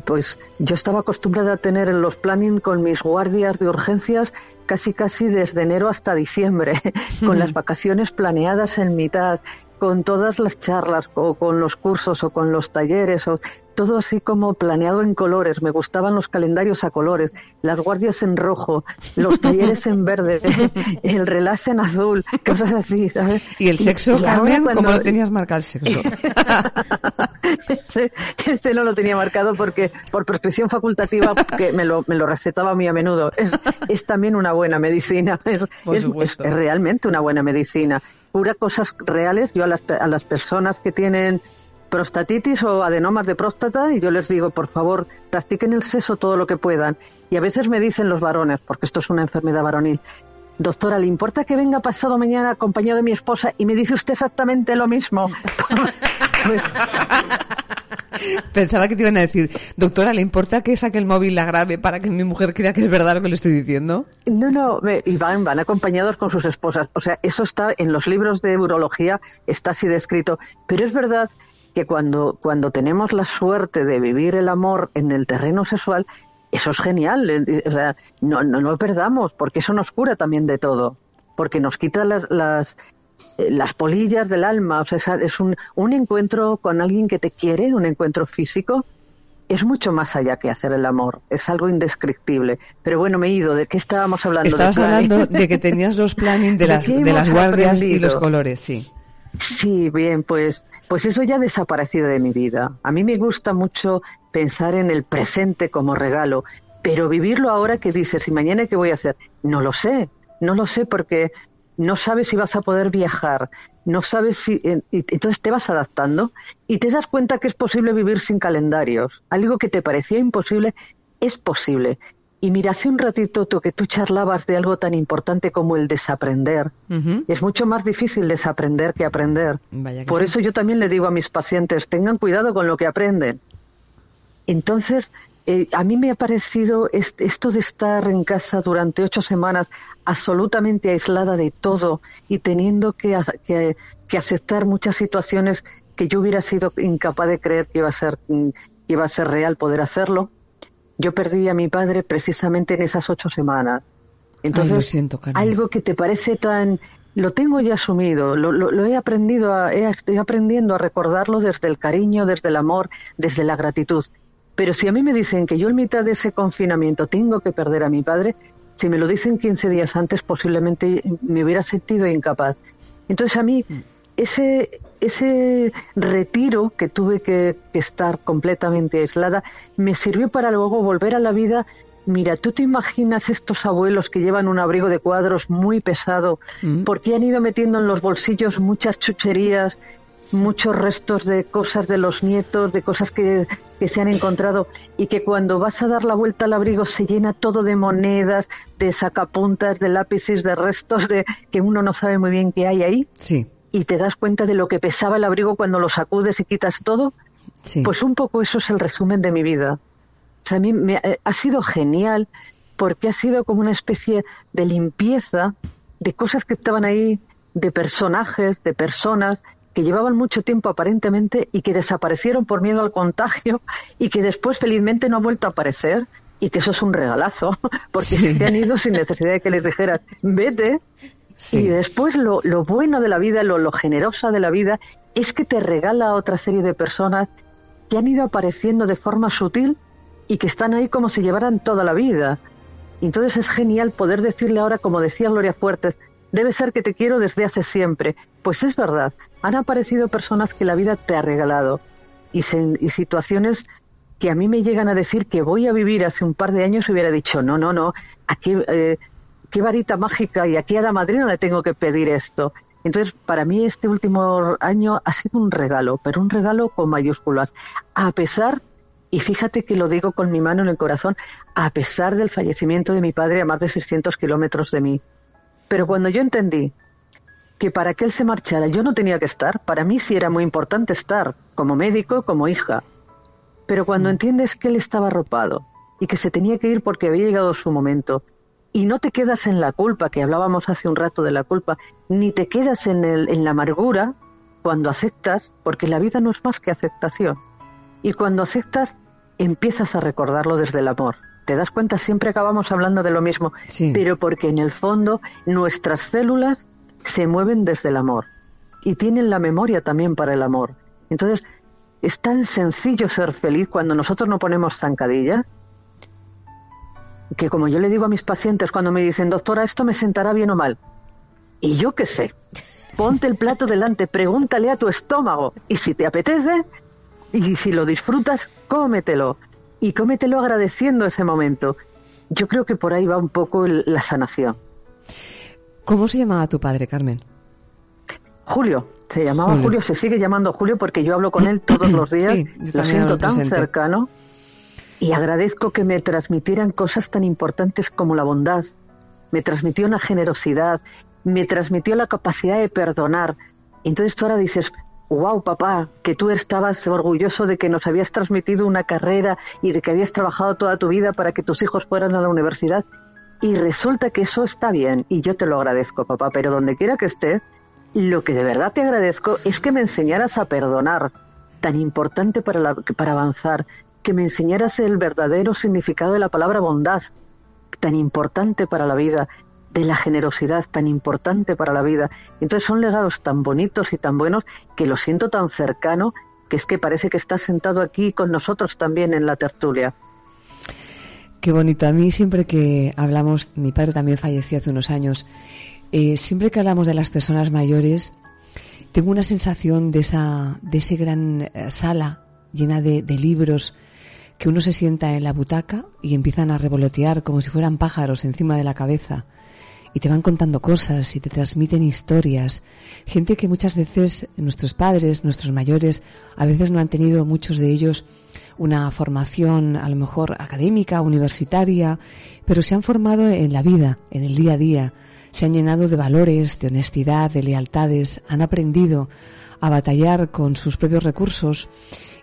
Pues yo estaba acostumbrada a tener los planning con mis guardias de urgencias casi casi desde enero hasta diciembre, con las vacaciones planeadas en mitad, con todas las charlas o con los cursos o con los talleres o todo así como planeado en colores. Me gustaban los calendarios a colores, las guardias en rojo, los talleres en verde, el relax en azul, cosas así, ¿sabes? ¿Y el sexo, Carmen? ¿Cómo lo tenías marcado el sexo? este, no lo tenía marcado porque por prescripción facultativa que me lo, me lo recetaba muy a menudo. Es, también una buena medicina, es, es, realmente una buena medicina. Pura cosas reales. Yo a las, a las personas que tienen prostatitis o adenomas de próstata y yo les digo, por favor, practiquen el sexo todo lo que puedan. Y a veces me dicen los varones, porque esto es una enfermedad varonil, doctora, ¿le importa que venga pasado mañana acompañado de mi esposa y me dice usted exactamente lo mismo? Pensaba que te iban a decir, doctora, ¿le importa que saque el móvil la grabe para que mi mujer crea que es verdad lo que le estoy diciendo? No, no, y van, van acompañados con sus esposas. O sea, eso está en los libros de urología, está así descrito. Pero es verdad que cuando, cuando tenemos la suerte de vivir el amor en el terreno sexual, eso es genial. Eh, o sea, no, no, lo perdamos, porque eso nos cura también de todo. Porque nos quita las, las, eh, las polillas del alma. O sea, es un, un encuentro con alguien que te quiere, un encuentro físico, es mucho más allá que hacer el amor, es algo indescriptible. Pero bueno, me he ido, ¿de qué estábamos hablando? Estabas hablando de que tenías los planning de, las, de las guardias y los colores, sí. Sí, bien, pues, pues eso ya ha desaparecido de mi vida. A mí me gusta mucho pensar en el presente como regalo, pero vivirlo ahora que dices, ¿y mañana qué voy a hacer? No lo sé, no lo sé porque no sabes si vas a poder viajar, no sabes si... Entonces te vas adaptando y te das cuenta que es posible vivir sin calendarios. Algo que te parecía imposible es posible. Y mira, hace un ratito tú que tú charlabas de algo tan importante como el desaprender. Es mucho más difícil desaprender que aprender. Por eso yo también le digo a mis pacientes, tengan cuidado con lo que aprenden. Entonces, eh, a mí me ha parecido esto de estar en casa durante ocho semanas absolutamente aislada de todo y teniendo que, que, aceptar muchas situaciones que yo hubiera sido incapaz de creer que iba a ser, que iba a ser real poder hacerlo yo perdí a mi padre precisamente en esas ocho semanas. Entonces, algo que te parece tan... Lo tengo ya asumido, lo, he aprendido, a, estoy aprendiendo a recordarlo desde el cariño, desde el amor, desde la gratitud. Pero si a mí me dicen que yo en mitad de ese confinamiento tengo que perder a mi padre, si me lo dicen 15 días antes, posiblemente me hubiera sentido incapaz. Entonces a mí mm ese, ese retiro que tuve que, estar completamente aislada me sirvió para luego volver a la vida. Mira, tú te imaginas estos abuelos que llevan un abrigo de cuadros muy pesado mm. porque han ido metiendo en los bolsillos muchas chucherías, muchos restos de cosas de los nietos, de cosas que, que, se han encontrado y que cuando vas a dar la vuelta al abrigo se llena todo de monedas, de sacapuntas, de lápices, de restos de que uno no sabe muy bien qué hay ahí. Sí y te das cuenta de lo que pesaba el abrigo cuando lo sacudes y quitas todo, pues un poco eso es el resumen de mi vida. O sea, a mí me, eh, ha sido genial porque ha sido como una especie de limpieza de cosas que estaban ahí, de personajes, de personas que llevaban mucho tiempo aparentemente y que desaparecieron por miedo al contagio y que después felizmente no han vuelto a aparecer y que eso es un regalazo porque se han ido sin necesidad de que les dijeras vete y después lo, lo, bueno de la vida, lo, lo generosa de la vida, es que te regala a otra serie de personas que han ido apareciendo de forma sutil y que están ahí como si llevaran toda la vida. Entonces es genial poder decirle ahora, como decía Gloria Fuertes, debe ser que te quiero desde hace siempre. Pues es verdad, han aparecido personas que la vida te ha regalado y, y situaciones que a mí me llegan a decir que voy a vivir hace un par de años hubiera dicho, no, no, no, ¿a qué, eh, qué varita mágica y aquí a la madrina le tengo que pedir esto? Entonces, para mí este último año ha sido un regalo, pero un regalo con mayúsculas, a pesar, y fíjate que lo digo con mi mano en el corazón, a pesar del fallecimiento de mi padre a más de 600 kilómetros de mí. Pero cuando yo entendí que para que él se marchara yo no tenía que estar, para mí sí era muy importante estar, como médico, como hija. Pero cuando mm. entiendes que él estaba arropado y que se tenía que ir porque había llegado su momento, y no te quedas en la culpa, que hablábamos hace un rato de la culpa, ni te quedas en, el, en la amargura cuando aceptas, porque la vida no es más que aceptación. Y cuando aceptas, empiezas a recordarlo desde el amor. Te das cuenta, siempre acabamos hablando de lo mismo, pero porque en el fondo nuestras células se mueven desde el amor y tienen la memoria también para el amor. Entonces, es tan sencillo ser feliz cuando nosotros no ponemos zancadilla, que como yo le digo a mis pacientes cuando me dicen, doctora, esto me sentará bien o mal. Y yo qué sé, ponte el plato delante, pregúntale a tu estómago y si te apetece y si lo disfrutas, cómetelo y cómetelo agradeciendo ese momento. Yo creo que por ahí va un poco la sanación. ¿Cómo se llamaba tu padre, Carmen? Julio. Se llamaba Julio. se sigue llamando Julio porque yo hablo con él todos los días, lo siento tan cercano y agradezco que me transmitieran cosas tan importantes como la bondad, me transmitió una generosidad, me transmitió la capacidad de perdonar. Entonces tú ahora dices, wow, papá, que tú estabas orgulloso de que nos habías transmitido una carrera y de que habías trabajado toda tu vida para que tus hijos fueran a la universidad y resulta que eso está bien y yo te lo agradezco, papá, pero donde quiera que esté, lo que de verdad te agradezco es que me enseñaras a perdonar, tan importante para, para avanzar, que me enseñaras el verdadero significado de la palabra bondad, tan importante para la vida, de la generosidad, tan importante para la vida. Entonces son legados tan bonitos y tan buenos que lo siento tan cercano que es que parece que estás sentado aquí con nosotros también en la tertulia. Qué bonito. A mí siempre que hablamos, mi padre también falleció hace unos años, eh, siempre que hablamos de las personas mayores, tengo una sensación de esa, de ese gran eh, sala llena de libros, que uno se sienta en la butaca y empiezan a revolotear como si fueran pájaros encima de la cabeza. Y te van contando cosas y te transmiten historias. Gente que muchas veces nuestros padres, nuestros mayores, a veces no han tenido muchos de ellos una formación a lo mejor académica, universitaria, pero se han formado en la vida, en el día a día, se han llenado de valores, de honestidad, de lealtades, han aprendido a batallar con sus propios recursos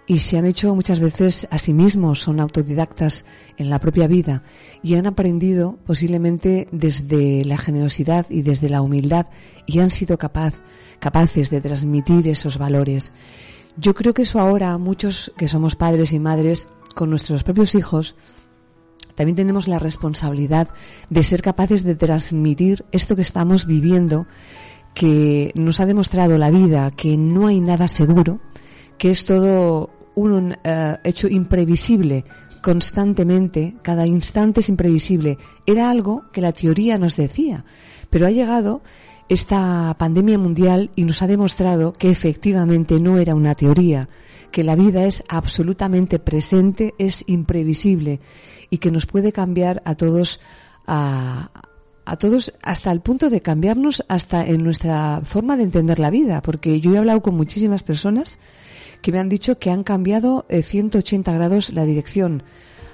y se han hecho muchas veces a sí mismos, son autodidactas en la propia vida y han aprendido posiblemente desde la generosidad y desde la humildad y han sido capaz, capaces de transmitir esos valores. Yo creo que eso ahora muchos que somos padres y madres con nuestros propios hijos también tenemos la responsabilidad de ser capaces de transmitir esto que estamos viviendo, que nos ha demostrado la vida, que no hay nada seguro, que es todo un eh, hecho imprevisible constantemente, cada instante es imprevisible. Era algo que la teoría nos decía, pero ha llegado esta pandemia mundial y nos ha demostrado que efectivamente no era una teoría, que la vida es absolutamente presente, es imprevisible y que nos puede cambiar a todos a, a todos hasta el punto de cambiarnos hasta en nuestra forma de entender la vida, porque yo he hablado con muchísimas personas que me han dicho que han cambiado 180 eh, grados la dirección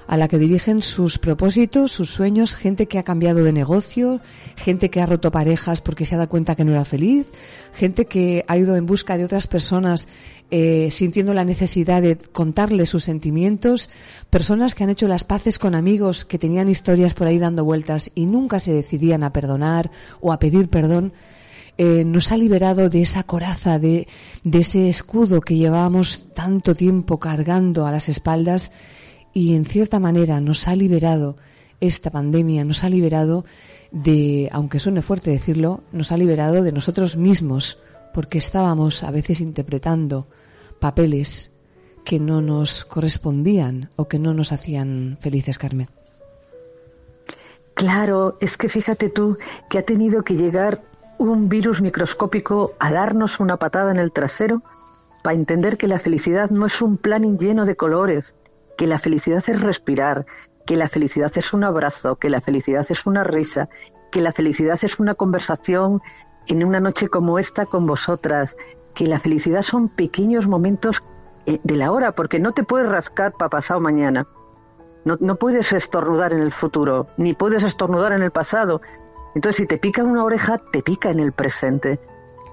a la que dirigen sus propósitos, sus sueños, gente que ha cambiado de negocio, gente que ha roto parejas porque se ha dado cuenta que no era feliz, gente que ha ido en busca de otras personas eh, sintiendo la necesidad de contarles sus sentimientos, personas que han hecho las paces con amigos que tenían historias por ahí dando vueltas y nunca se decidían a perdonar o a pedir perdón. Eh, nos ha liberado de esa coraza, de, de ese escudo que llevábamos tanto tiempo cargando a las espaldas y en cierta manera nos ha liberado esta pandemia, nos ha liberado de, aunque suene fuerte decirlo, nos ha liberado de nosotros mismos, porque estábamos a veces interpretando papeles que no nos correspondían o que no nos hacían felices, Carmen. Claro, es que fíjate tú que ha tenido que llegar un virus microscópico a darnos una patada en el trasero para entender que la felicidad no es un plan lleno de colores, que la felicidad es respirar, que la felicidad es un abrazo, que la felicidad es una risa, que la felicidad es una conversación en una noche como esta con vosotras, que la felicidad son pequeños momentos eh, de la hora, porque no te puedes rascar para pasado mañana. No, no puedes estornudar en el futuro, ni puedes estornudar en el pasado. Entonces, si te pica una oreja, te pica en el presente.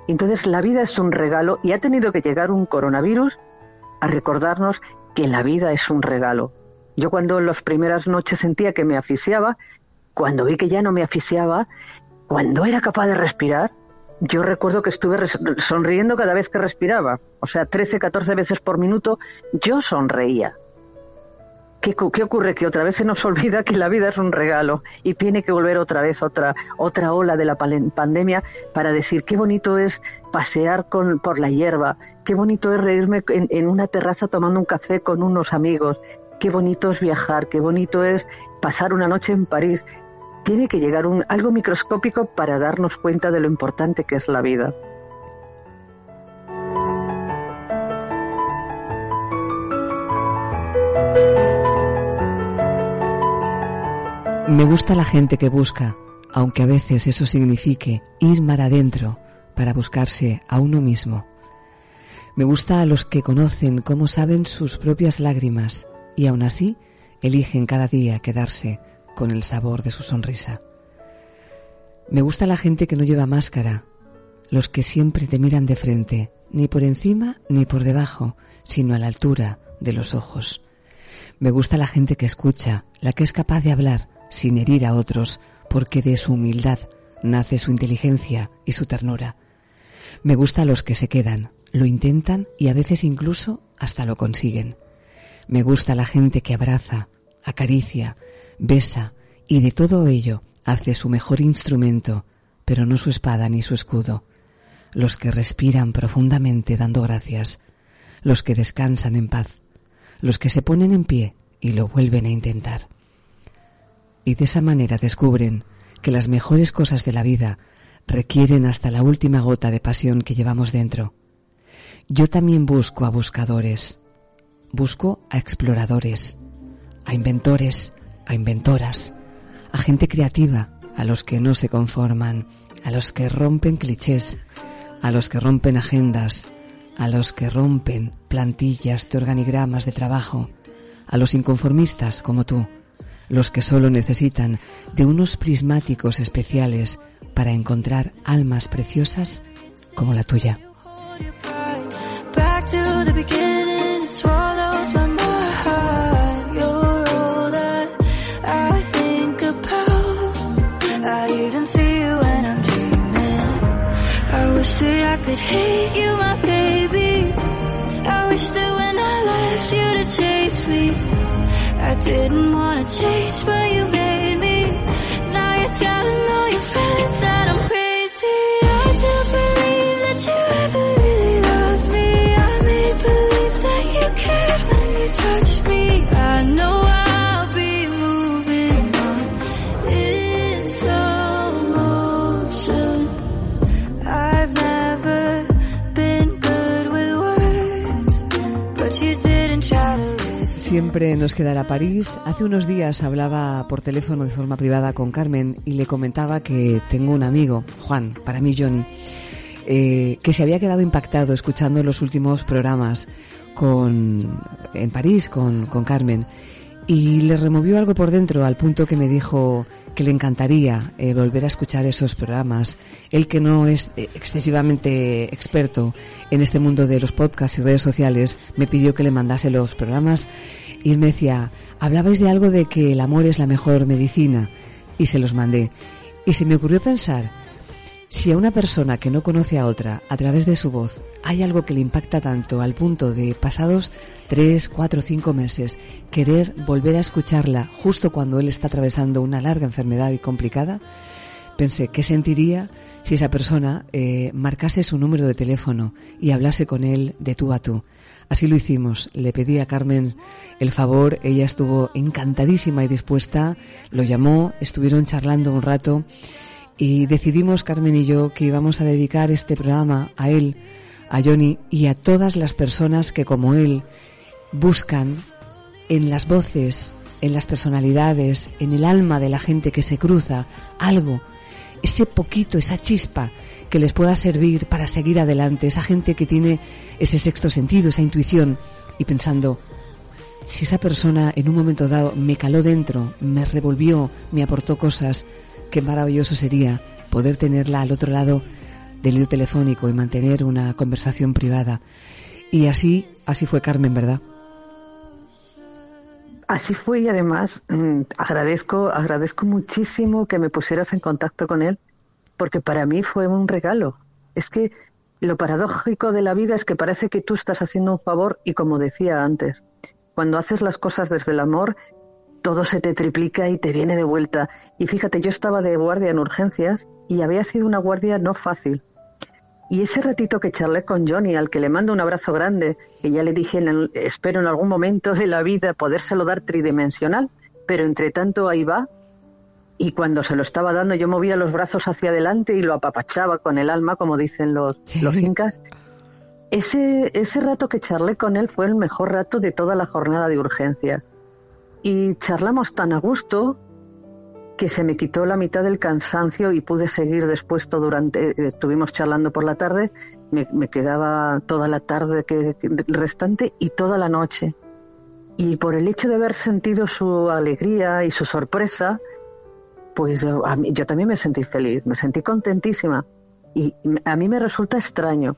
Entonces, la vida es un regalo y ha tenido que llegar un coronavirus a recordarnos que la vida es un regalo. Yo cuando en las primeras noches sentía que me asfixiaba, cuando vi que ya no me asfixiaba, cuando era capaz de respirar, yo recuerdo que estuve sonriendo cada vez que respiraba. O sea, 13, 14 veces por minuto yo sonreía. ¿Qué, ocurre? Que otra vez se nos olvida que la vida es un regalo y tiene que volver otra vez otra, otra ola de la pandemia para decir qué bonito es pasear por la hierba, qué bonito es reírme en, una terraza tomando un café con unos amigos, qué bonito es viajar, qué bonito es pasar una noche en París. Tiene que llegar algo microscópico para darnos cuenta de lo importante que es la vida. Me gusta la gente que busca, aunque a veces eso signifique ir mar adentro para buscarse a uno mismo. Me gusta a los que conocen cómo saben sus propias lágrimas y aún así eligen cada día quedarse con el sabor de su sonrisa. Me gusta la gente que no lleva máscara, los que siempre te miran de frente, ni por encima ni por debajo, sino a la altura de los ojos. Me gusta la gente que escucha, la que es capaz de hablar, sin herir a otros, porque de su humildad nace su inteligencia y su ternura. Me gusta los que se quedan, lo intentan y a veces incluso hasta lo consiguen. Me gusta la gente que abraza, acaricia, besa y de todo ello hace su mejor instrumento, pero no su espada ni su escudo. Los que respiran profundamente dando gracias, los que descansan en paz, los que se ponen en pie y lo vuelven a intentar y de esa manera descubren que las mejores cosas de la vida requieren hasta la última gota de pasión que llevamos dentro. Yo también busco a buscadores, busco a exploradores, a inventores, a inventoras, a gente creativa, a los que no se conforman, a los que rompen clichés, a los que rompen agendas, a los que rompen plantillas de organigramas de trabajo, a los inconformistas como tú, los que solo necesitan de unos prismáticos especiales para encontrar almas preciosas como la tuya. Didn't wanna change, but you Siempre nos quedará París. Hace unos días hablaba por teléfono de forma privada con Carmen y le comentaba que tengo un amigo, Juan, para mí Johnny, eh, que se había quedado impactado escuchando los últimos programas con, en París con, con Carmen y le removió algo por dentro al punto que me dijo que le encantaría eh, volver a escuchar esos programas. Él que no es eh, excesivamente experto en este mundo de los podcasts y redes sociales, me pidió que le mandase los programas y él me decía, hablabais de algo de que el amor es la mejor medicina y se los mandé. Y se me ocurrió pensar, si a una persona que no conoce a otra a través de su voz hay algo que le impacta tanto al punto de pasados tres, cuatro, cinco meses querer volver a escucharla justo cuando él está atravesando una larga enfermedad y complicada, pensé qué sentiría si esa persona eh, marcase su número de teléfono y hablase con él de tú a tú. Así lo hicimos. Le pedí a Carmen el favor, ella estuvo encantadísima y dispuesta, lo llamó, estuvieron charlando un rato y decidimos, Carmen y yo, que íbamos a dedicar este programa a él, a Johnny y a todas las personas que como él buscan en las voces, en las personalidades, en el alma de la gente que se cruza, algo, ese poquito, esa chispa que les pueda servir para seguir adelante, esa gente que tiene ese sexto sentido, esa intuición, y pensando, si esa persona en un momento dado me caló dentro, me revolvió, me aportó cosas, qué maravilloso sería poder tenerla al otro lado del hilo telefónico y mantener una conversación privada. Y así, así fue Carmen, ¿verdad? Así fue y además mm, agradezco, agradezco muchísimo que me pusieras en contacto con él, porque para mí fue un regalo. Es que lo paradójico de la vida es que parece que tú estás haciendo un favor y como decía antes, cuando haces las cosas desde el amor, todo se te triplica y te viene de vuelta. Y fíjate, yo estaba de guardia en urgencias y había sido una guardia no fácil. Y ese ratito que charlé con Johnny, al que le mando un abrazo grande, que ya le dije, espero en algún momento de la vida podérselo dar tridimensional, pero entre tanto ahí va. Y cuando se lo estaba dando, yo movía los brazos hacia adelante y lo apapachaba con el alma, como dicen los, los incas. Ese, ese rato que charlé con él fue el mejor rato de toda la jornada de urgencia. Y charlamos tan a gusto que se me quitó la mitad del cansancio y pude seguir después todo durante, eh, estuvimos charlando por la tarde, me, quedaba toda la tarde que, restante y toda la noche. Y por el hecho de haber sentido su alegría y su sorpresa, pues yo, yo también me sentí feliz, me sentí contentísima. Y a mí me resulta extraño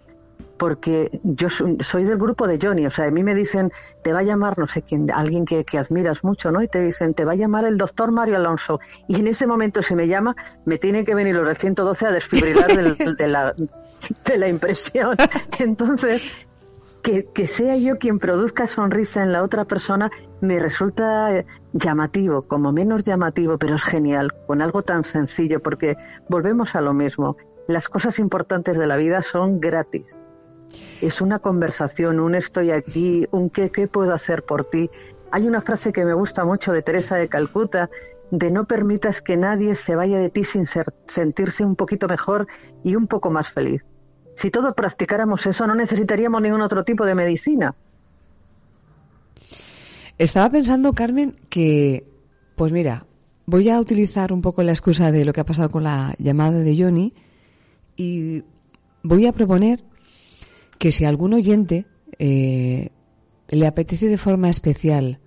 porque yo soy del grupo de Johnny, o sea, a mí me dicen, te va a llamar, no sé quién, alguien que, admiras mucho, ¿no? Y te dicen, te va a llamar el doctor Mario Alonso. Y en ese momento, si me llama, me tienen que venir los del 112 a desfibrilar de, la, de la impresión. Entonces, que, que, sea yo quien produzca sonrisa en la otra persona me resulta llamativo, como menos llamativo, pero es genial, con algo tan sencillo, porque volvemos a lo mismo. Las cosas importantes de la vida son gratis es una conversación, un estoy aquí, un qué, qué puedo hacer por ti. Hay una frase que me gusta mucho de Teresa de Calcuta, de no permitas que nadie se vaya de ti sin sentirse un poquito mejor y un poco más feliz. Si todos practicáramos eso, no necesitaríamos ningún otro tipo de medicina. Estaba pensando, Carmen, que, pues mira, voy a utilizar un poco la excusa de lo que ha pasado con la llamada de Johnny y voy a proponer que si algún oyente eh, le apetece de forma especial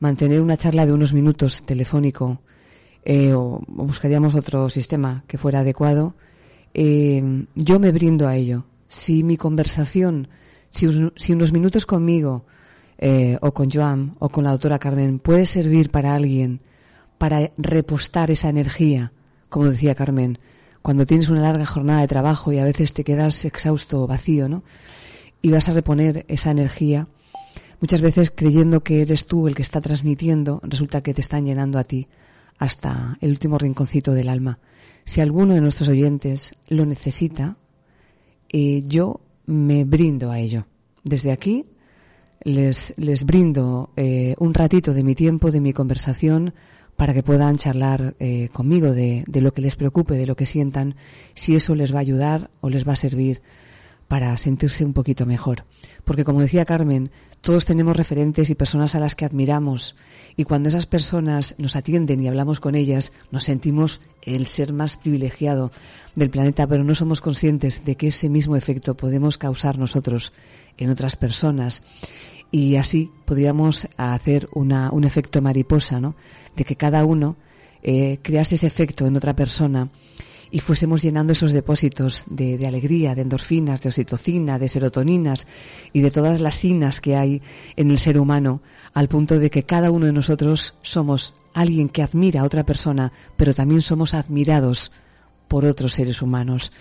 mantener una charla de unos minutos telefónico eh, o, buscaríamos otro sistema que fuera adecuado, eh, yo me brindo a ello. Si mi conversación, si, unos minutos conmigo o con Joan o con la doctora Carmen puede servir para alguien para repostar esa energía, como decía Carmen, cuando tienes una larga jornada de trabajo y a veces te quedas exhausto o vacío, ¿no? Y vas a reponer esa energía, muchas veces creyendo que eres tú el que está transmitiendo, resulta que te están llenando a ti hasta el último rinconcito del alma. Si alguno de nuestros oyentes lo necesita, eh, yo me brindo a ello. Desde aquí les, les brindo eh, un ratito de mi tiempo, de mi conversación, para que puedan charlar eh, conmigo de, de, lo que les preocupe, de lo que sientan, si eso les va a ayudar o les va a servir para sentirse un poquito mejor. Porque como decía Carmen, todos tenemos referentes y personas a las que admiramos y cuando esas personas nos atienden y hablamos con ellas, nos sentimos el ser más privilegiado del planeta, pero no somos conscientes de que ese mismo efecto podemos causar nosotros en otras personas y así podríamos hacer una, un efecto mariposa, ¿no? De que cada uno eh, crease ese efecto en otra persona y fuésemos llenando esos depósitos de, alegría, de endorfinas, de oxitocina, de serotoninas y de todas las sinas que hay en el ser humano, al punto de que cada uno de nosotros somos alguien que admira a otra persona, pero también somos admirados por otros seres humanos.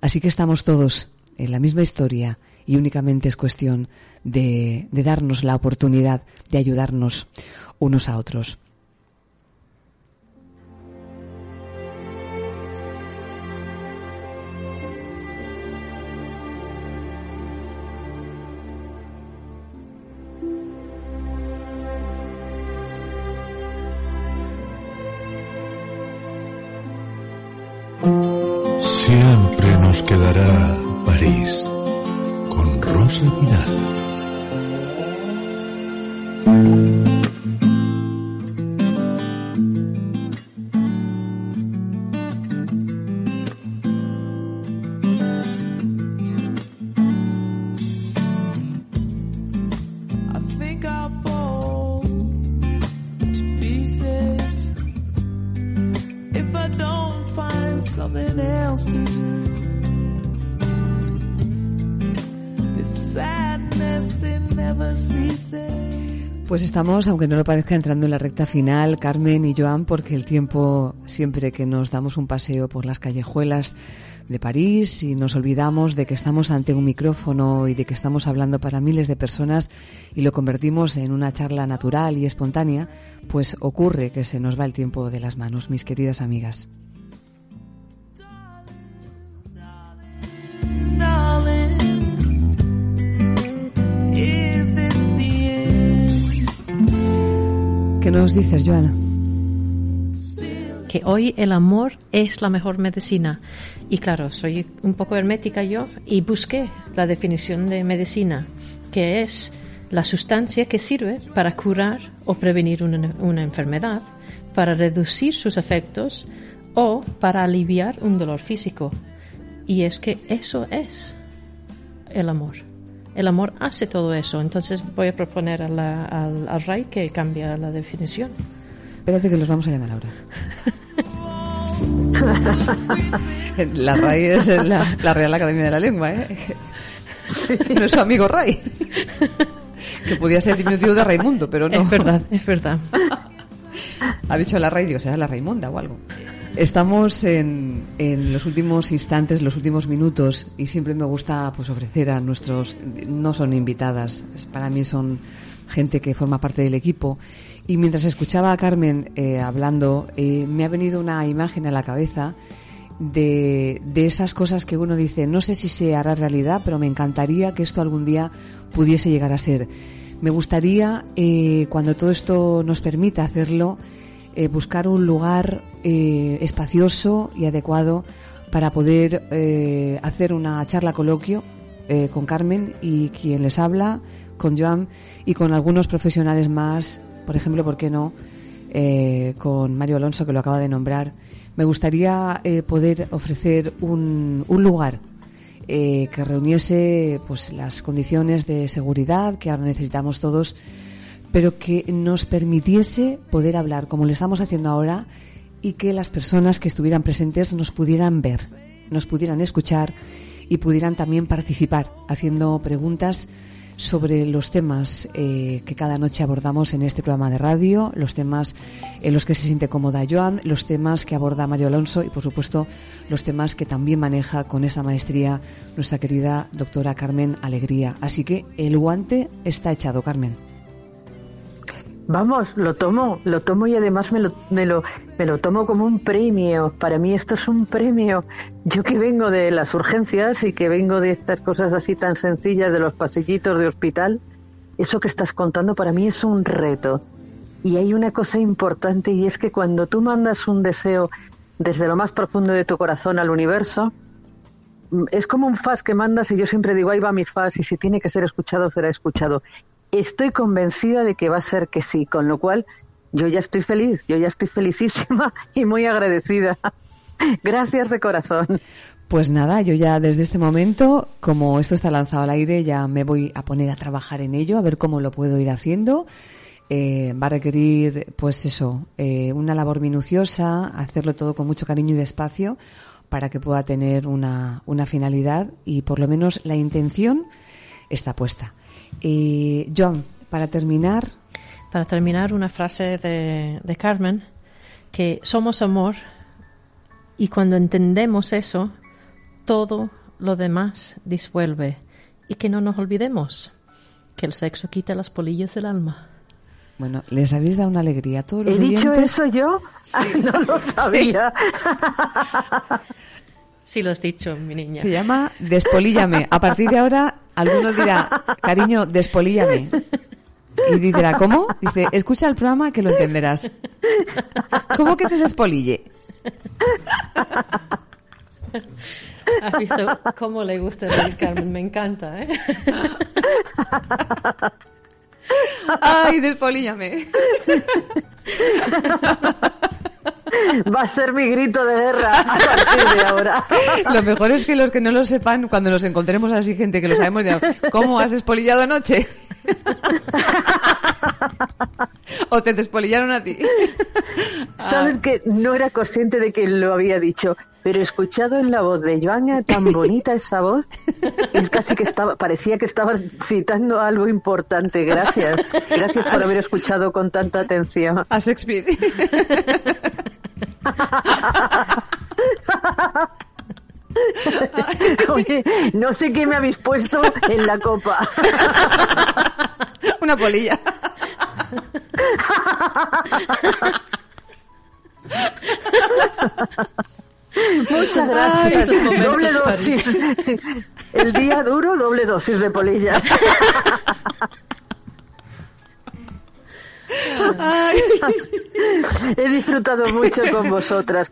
Así que estamos todos en la misma historia y únicamente es cuestión de darnos la oportunidad de ayudarnos unos a otros. Siempre nos quedará París con Rosa Vidal. Pues estamos, aunque no lo parezca, entrando en la recta final, Carmen y Joan, porque el tiempo, siempre que nos damos un paseo por las callejuelas de París y nos olvidamos de que estamos ante un micrófono y de que estamos hablando para miles de personas y lo convertimos en una charla natural y espontánea, pues ocurre que se nos va el tiempo de las manos, mis queridas amigas. ¿Qué nos dices, Joana? que hoy el amor es la mejor medicina. Y claro, soy un poco hermética yo y busqué la definición de medicina, que es la sustancia que sirve para curar o prevenir una, una enfermedad, para reducir sus efectos o para aliviar un dolor físico. Y es que eso es el amor. El amor hace todo eso. Entonces voy a proponer a la- al, al Ray que cambie la definición. Espérate que los vamos a llamar ahora. La RAI es la, la Real Academia de la Lengua, ¿eh? No es su amigo Ray. Que podía ser diminutivo de Raimundo, pero no. Es verdad, es verdad. Ha dicho la Ray, digo, será la Raimunda o algo. Estamos en, en los últimos instantes, los últimos minutos, y siempre me gusta pues ofrecer a nuestros, no son invitadas, para mí son gente que forma parte del equipo. Y mientras escuchaba a Carmen eh, hablando, eh, me ha venido una imagen a la cabeza de, de esas cosas que uno dice, no sé si se hará realidad, pero me encantaría que esto algún día pudiese llegar a ser. Me gustaría, eh, cuando todo esto nos permita hacerlo, eh, buscar un lugar eh, espacioso y adecuado para poder eh, hacer una charla coloquio eh, con Carmen y quien les habla, con Joan y con algunos profesionales más, por ejemplo, ¿por qué no? Eh, con Mario Alonso, que lo acaba de nombrar. Me gustaría poder ofrecer un, un lugar que reuniese pues las condiciones de seguridad que ahora necesitamos todos, pero que nos permitiese poder hablar como lo estamos haciendo ahora y que las personas que estuvieran presentes nos pudieran ver, nos pudieran escuchar y pudieran también participar haciendo preguntas sobre los temas eh, que cada noche abordamos en este programa de radio, los temas en los que se siente cómoda Joan, los temas que aborda Mario Alonso y, por supuesto, los temas que también maneja con esa maestría nuestra querida doctora Carmen Alegría. Así que el guante está echado, Carmen. Vamos, lo tomo, lo tomo y además me lo, me lo, me lo tomo como un premio. Para mí esto es un premio. Yo que vengo de las urgencias y que vengo de estas cosas así tan sencillas de los pasillitos de hospital, eso que estás contando para mí es un reto. Y hay una cosa importante y es que cuando tú mandas un deseo desde lo más profundo de tu corazón al universo, es como un faz que mandas y yo siempre digo, ahí va mi faz y si tiene que ser escuchado, será escuchado. Estoy convencida de que va a ser que sí, con lo cual yo ya estoy feliz, yo ya estoy felicísima y muy agradecida. Gracias de corazón. Pues nada, yo ya desde este momento, como esto está lanzado al aire, ya me voy a poner a trabajar en ello, a ver cómo lo puedo ir haciendo. Eh, va a requerir, pues eso, eh, una labor minuciosa, hacerlo todo con mucho cariño y despacio para que pueda tener una, una finalidad y por lo menos la intención está puesta. Eh, John, para terminar, Para terminar, una frase de, de Carmen, que somos amor y cuando entendemos eso, todo lo demás disuelve. Y que no nos olvidemos que el sexo quita las polillas del alma. bueno, les habéis dado una alegría a todos los ¿He dicho eso yo? no lo sabía. Sí lo has dicho, mi niña. Se llama Despolíllame. A partir de ahora, alguno dirá, cariño, despolíllame. Y dirá, ¿cómo? Dice, escucha el programa que lo entenderás. ¿Cómo que te despolille? ¿Has visto cómo le gusta reír Carmen? Me encanta, ¿eh? Ay, despolíllame. Va a ser mi grito de guerra a partir de ahora. Lo mejor es que los que no lo sepan, cuando nos encontremos así gente que lo sabemos, dirán, ¿cómo has despolillado anoche? ¿O te despolillaron a ti? Sabes que no era consciente de que lo había dicho, pero escuchado en la voz de Joana, tan bonita esa voz, es casi que estaba, parecía que estaba citando algo importante. Gracias. Gracias por haber escuchado con tanta atención. A Shakespeare. Oye, no sé qué me habéis puesto en la copa. Una polilla. Muchas gracias. doble dosis. El día duro, doble dosis de polilla. He disfrutado mucho con vosotras.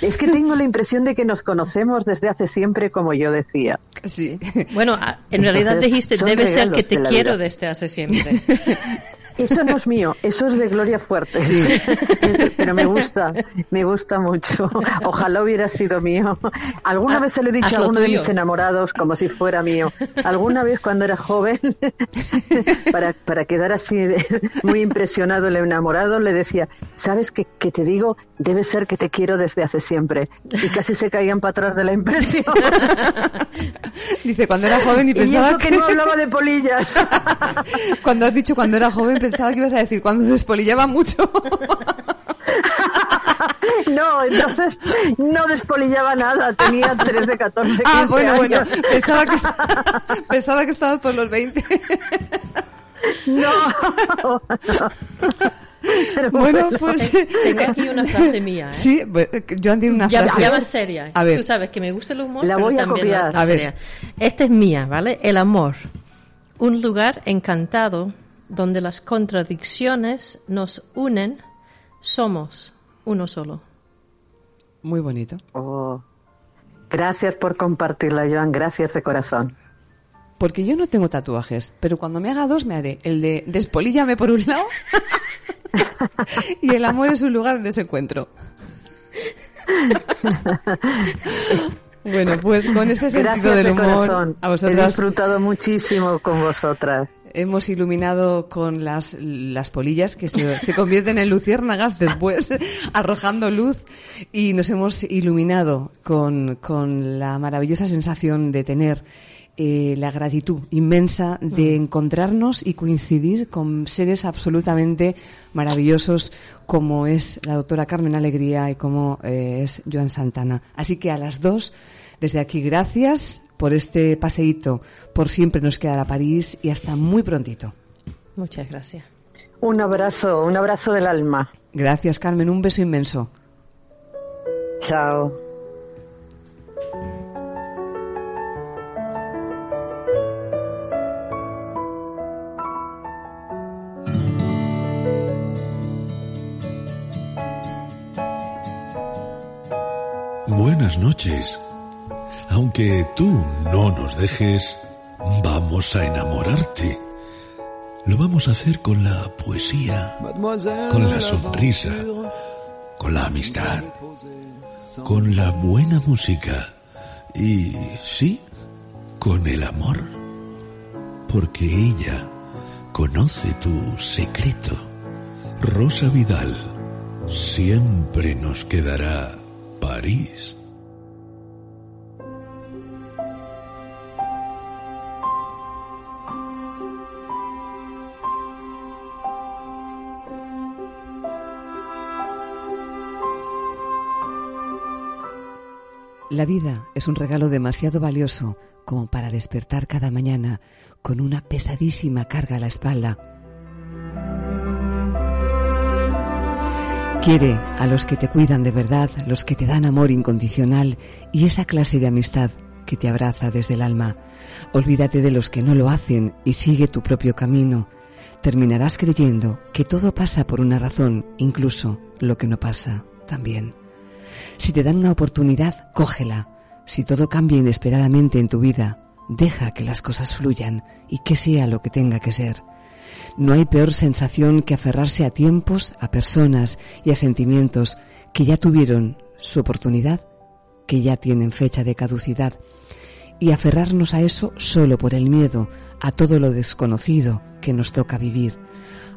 Es que tengo la impresión de que nos conocemos desde hace siempre, como yo decía. Sí. Bueno, en realidad Entonces, dijiste, debe ser que te de quiero vida. desde hace siempre. Eso no es mío, eso es de Gloria Fuerte. Pero me gusta, me gusta mucho. Ojalá hubiera sido mío. Alguna Ah, vez se lo he dicho a alguno de mis enamorados como si fuera mío. Alguna vez cuando era joven, para, para quedar así de- muy impresionado el enamorado, le decía, ¿sabes que, que te digo? Debe ser que te quiero desde hace siempre. Y casi se caían para atrás de la impresión. Dice, cuando era joven y Y pensaba eso que no hablaba de polillas. Cuando has dicho cuando era joven pensaba que ibas a decir cuando despolillaba mucho. No, entonces no despolillaba nada, tenía 13, 14, 15 Ah, bueno, años. bueno. Pensaba que, pensaba que estabas por los 20. No. Pero Bueno, pues... Tengo aquí una frase mía, ¿eh? Sí, pues, Joan tiene una ya, frase. ya más seria. A ver. Tú sabes que me gusta el humor, La pero voy a también la- copiar. la A ver. seria. Esta es mía, ¿vale? El amor. Un lugar encantado donde las contradicciones nos unen, somos uno solo. Muy bonito. Oh. Gracias por compartirla, Joan, gracias de corazón. Porque yo no tengo tatuajes, pero cuando me haga dos me haré el de despolíllame por un lado y el amor es un lugar donde se encuentro. bueno, pues con este sentido Gracias del de humor corazón. a He disfrutado muchísimo con vosotras. Hemos iluminado con las, las polillas que se, se convierten en luciérnagas después, arrojando luz, y nos hemos iluminado con, con la maravillosa sensación de tener eh, la gratitud inmensa de encontrarnos y coincidir con seres absolutamente maravillosos como es la doctora Carmen Alegría y como eh, es Joan Santana. Así que a las dos, desde aquí, gracias por este paseíto. Por siempre nos quedará París y hasta muy prontito. Muchas gracias. Un abrazo, un abrazo del alma. Gracias, Carmen. Un beso inmenso. Chao. Buenas noches. Aunque tú no nos dejes, vamos a enamorarte. Lo vamos a hacer con la poesía, con la sonrisa, con la amistad, con la buena música y, sí, con el amor. Porque ella conoce tu secreto. Rosa Vidal, siempre nos quedará París. La vida es un regalo demasiado valioso como para despertar cada mañana con una pesadísima carga a la espalda. Quiere a los que te cuidan de verdad, los que te dan amor incondicional y esa clase de amistad que te abraza desde el alma. Olvídate de los que no lo hacen y sigue tu propio camino. Terminarás creyendo que todo pasa por una razón, incluso lo que no pasa también. Si te dan una oportunidad, cógela. Si todo cambia inesperadamente en tu vida, deja que las cosas fluyan y que sea lo que tenga que ser. No hay peor sensación que aferrarse a tiempos, a personas y a sentimientos que ya tuvieron su oportunidad, que ya tienen fecha de caducidad, y aferrarnos a eso solo por el miedo a todo lo desconocido que nos toca vivir.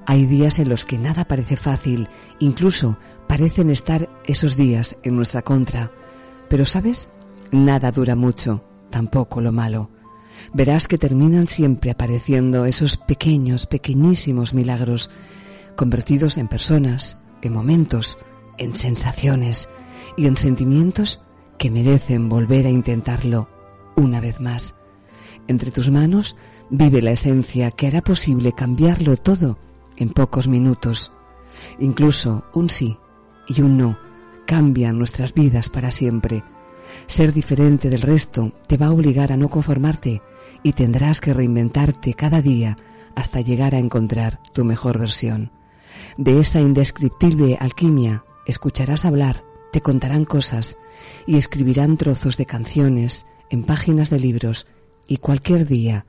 Hay días en los que nada parece fácil, incluso parecen estar esos días en nuestra contra. Pero sabes, nada dura mucho, tampoco lo malo. Verás que terminan siempre apareciendo esos pequeños, pequeñísimos milagros, convertidos en personas, en momentos, en sensaciones y en sentimientos que merecen volver a intentarlo una vez más. Entre tus manos vive la esencia que hará posible cambiarlo todo en pocos minutos. Incluso un sí y un no cambian nuestras vidas para siempre. Ser diferente del resto te va a obligar a no conformarte y tendrás que reinventarte cada día hasta llegar a encontrar tu mejor versión. De esa indescriptible alquimia escucharás hablar, te contarán cosas y escribirán trozos de canciones en páginas de libros y cualquier día,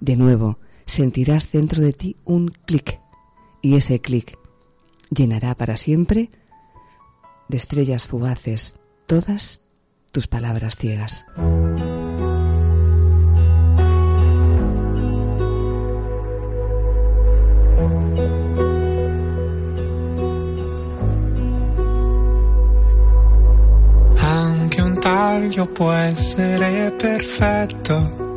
de nuevo, sentirás dentro de ti un clic y ese clic llenará para siempre de estrellas fugaces todas tus palabras ciegas. Anche un taglio può essere perfetto.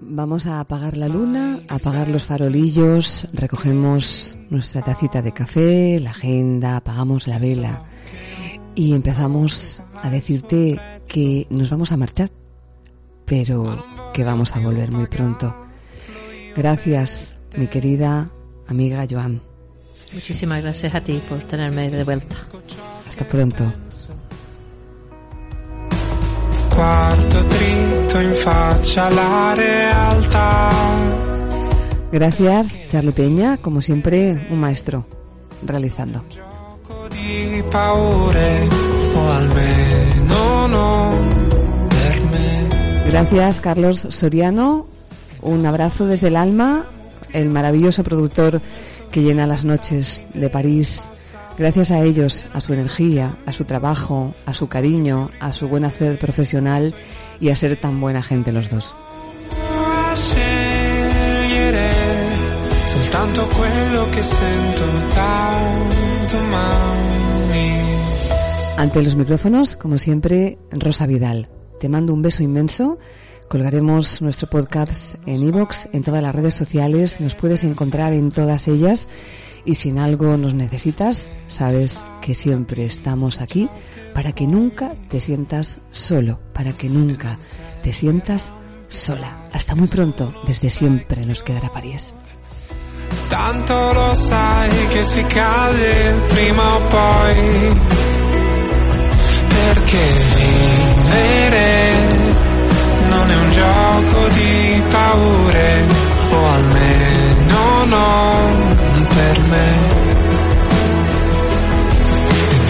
Vamos a apagar la luna, apagar los farolillos, recogemos nuestra tacita de café, la agenda, apagamos la vela y empezamos a decirte que nos vamos a marchar, pero que vamos a volver muy pronto. Gracias, mi querida amiga Joan. Muchísimas gracias a ti por tenerme de vuelta. Hasta pronto. Quarto dritto in faccia alla realtà. Gracias, Charlie Peña, como siempre, un maestro, realizando. Di paure, o almeno non per me. Gracias, Carlos Soriano. Un abrazo desde el alma, el maravilloso productor que llena las noches de París. Gracias a ellos, a su energía, a su trabajo, a su cariño, a su buen hacer profesional y a ser tan buena gente los dos. Soltanto quello che sento. Ante los micrófonos, como siempre, Rosa Vidal. Te mando un beso inmenso. Colgaremos nuestro podcast en iVoox, en todas las redes sociales. Nos puedes encontrar en todas ellas. Y si en algo nos necesitas, sabes que siempre estamos aquí para que nunca te sientas solo, para que nunca te sientas sola. Hasta muy pronto. Desde siempre nos quedará París. Tanto lo si prima o poi. Perché vivere non è un gioco di paure, o almeno non per me.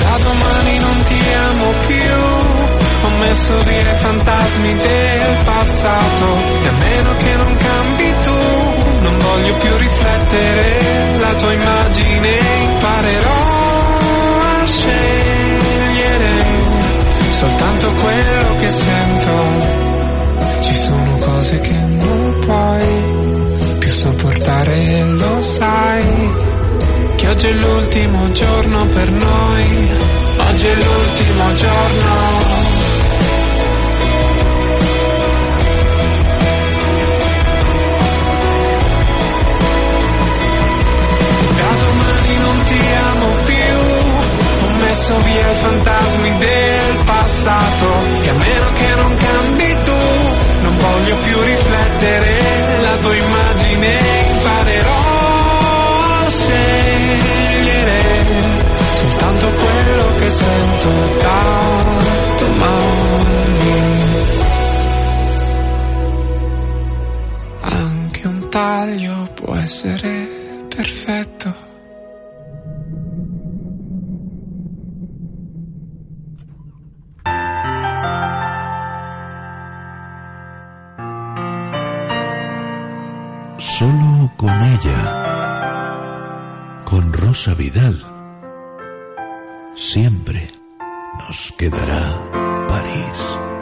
Da domani non ti amo più, ho messo via i fantasmi del passato, e a meno che non cambi tu, non voglio più riflettere la tua immagine, imparerò a scegliere soltanto quello che sento. Ci sono cose che non puoi più sopportare, lo sai. Che oggi è l'ultimo giorno per noi, oggi è l'ultimo giorno. Da domani non ti amo più, ho messo via i fantasmi del passato e a meno che non cambi tu, non voglio più riflettere la tua immagine, imparerò a scegliere soltanto quello che sento da domani. Anche un taglio può essere perfetto. Solo con ella, con Rosa Vidal, siempre nos quedará París.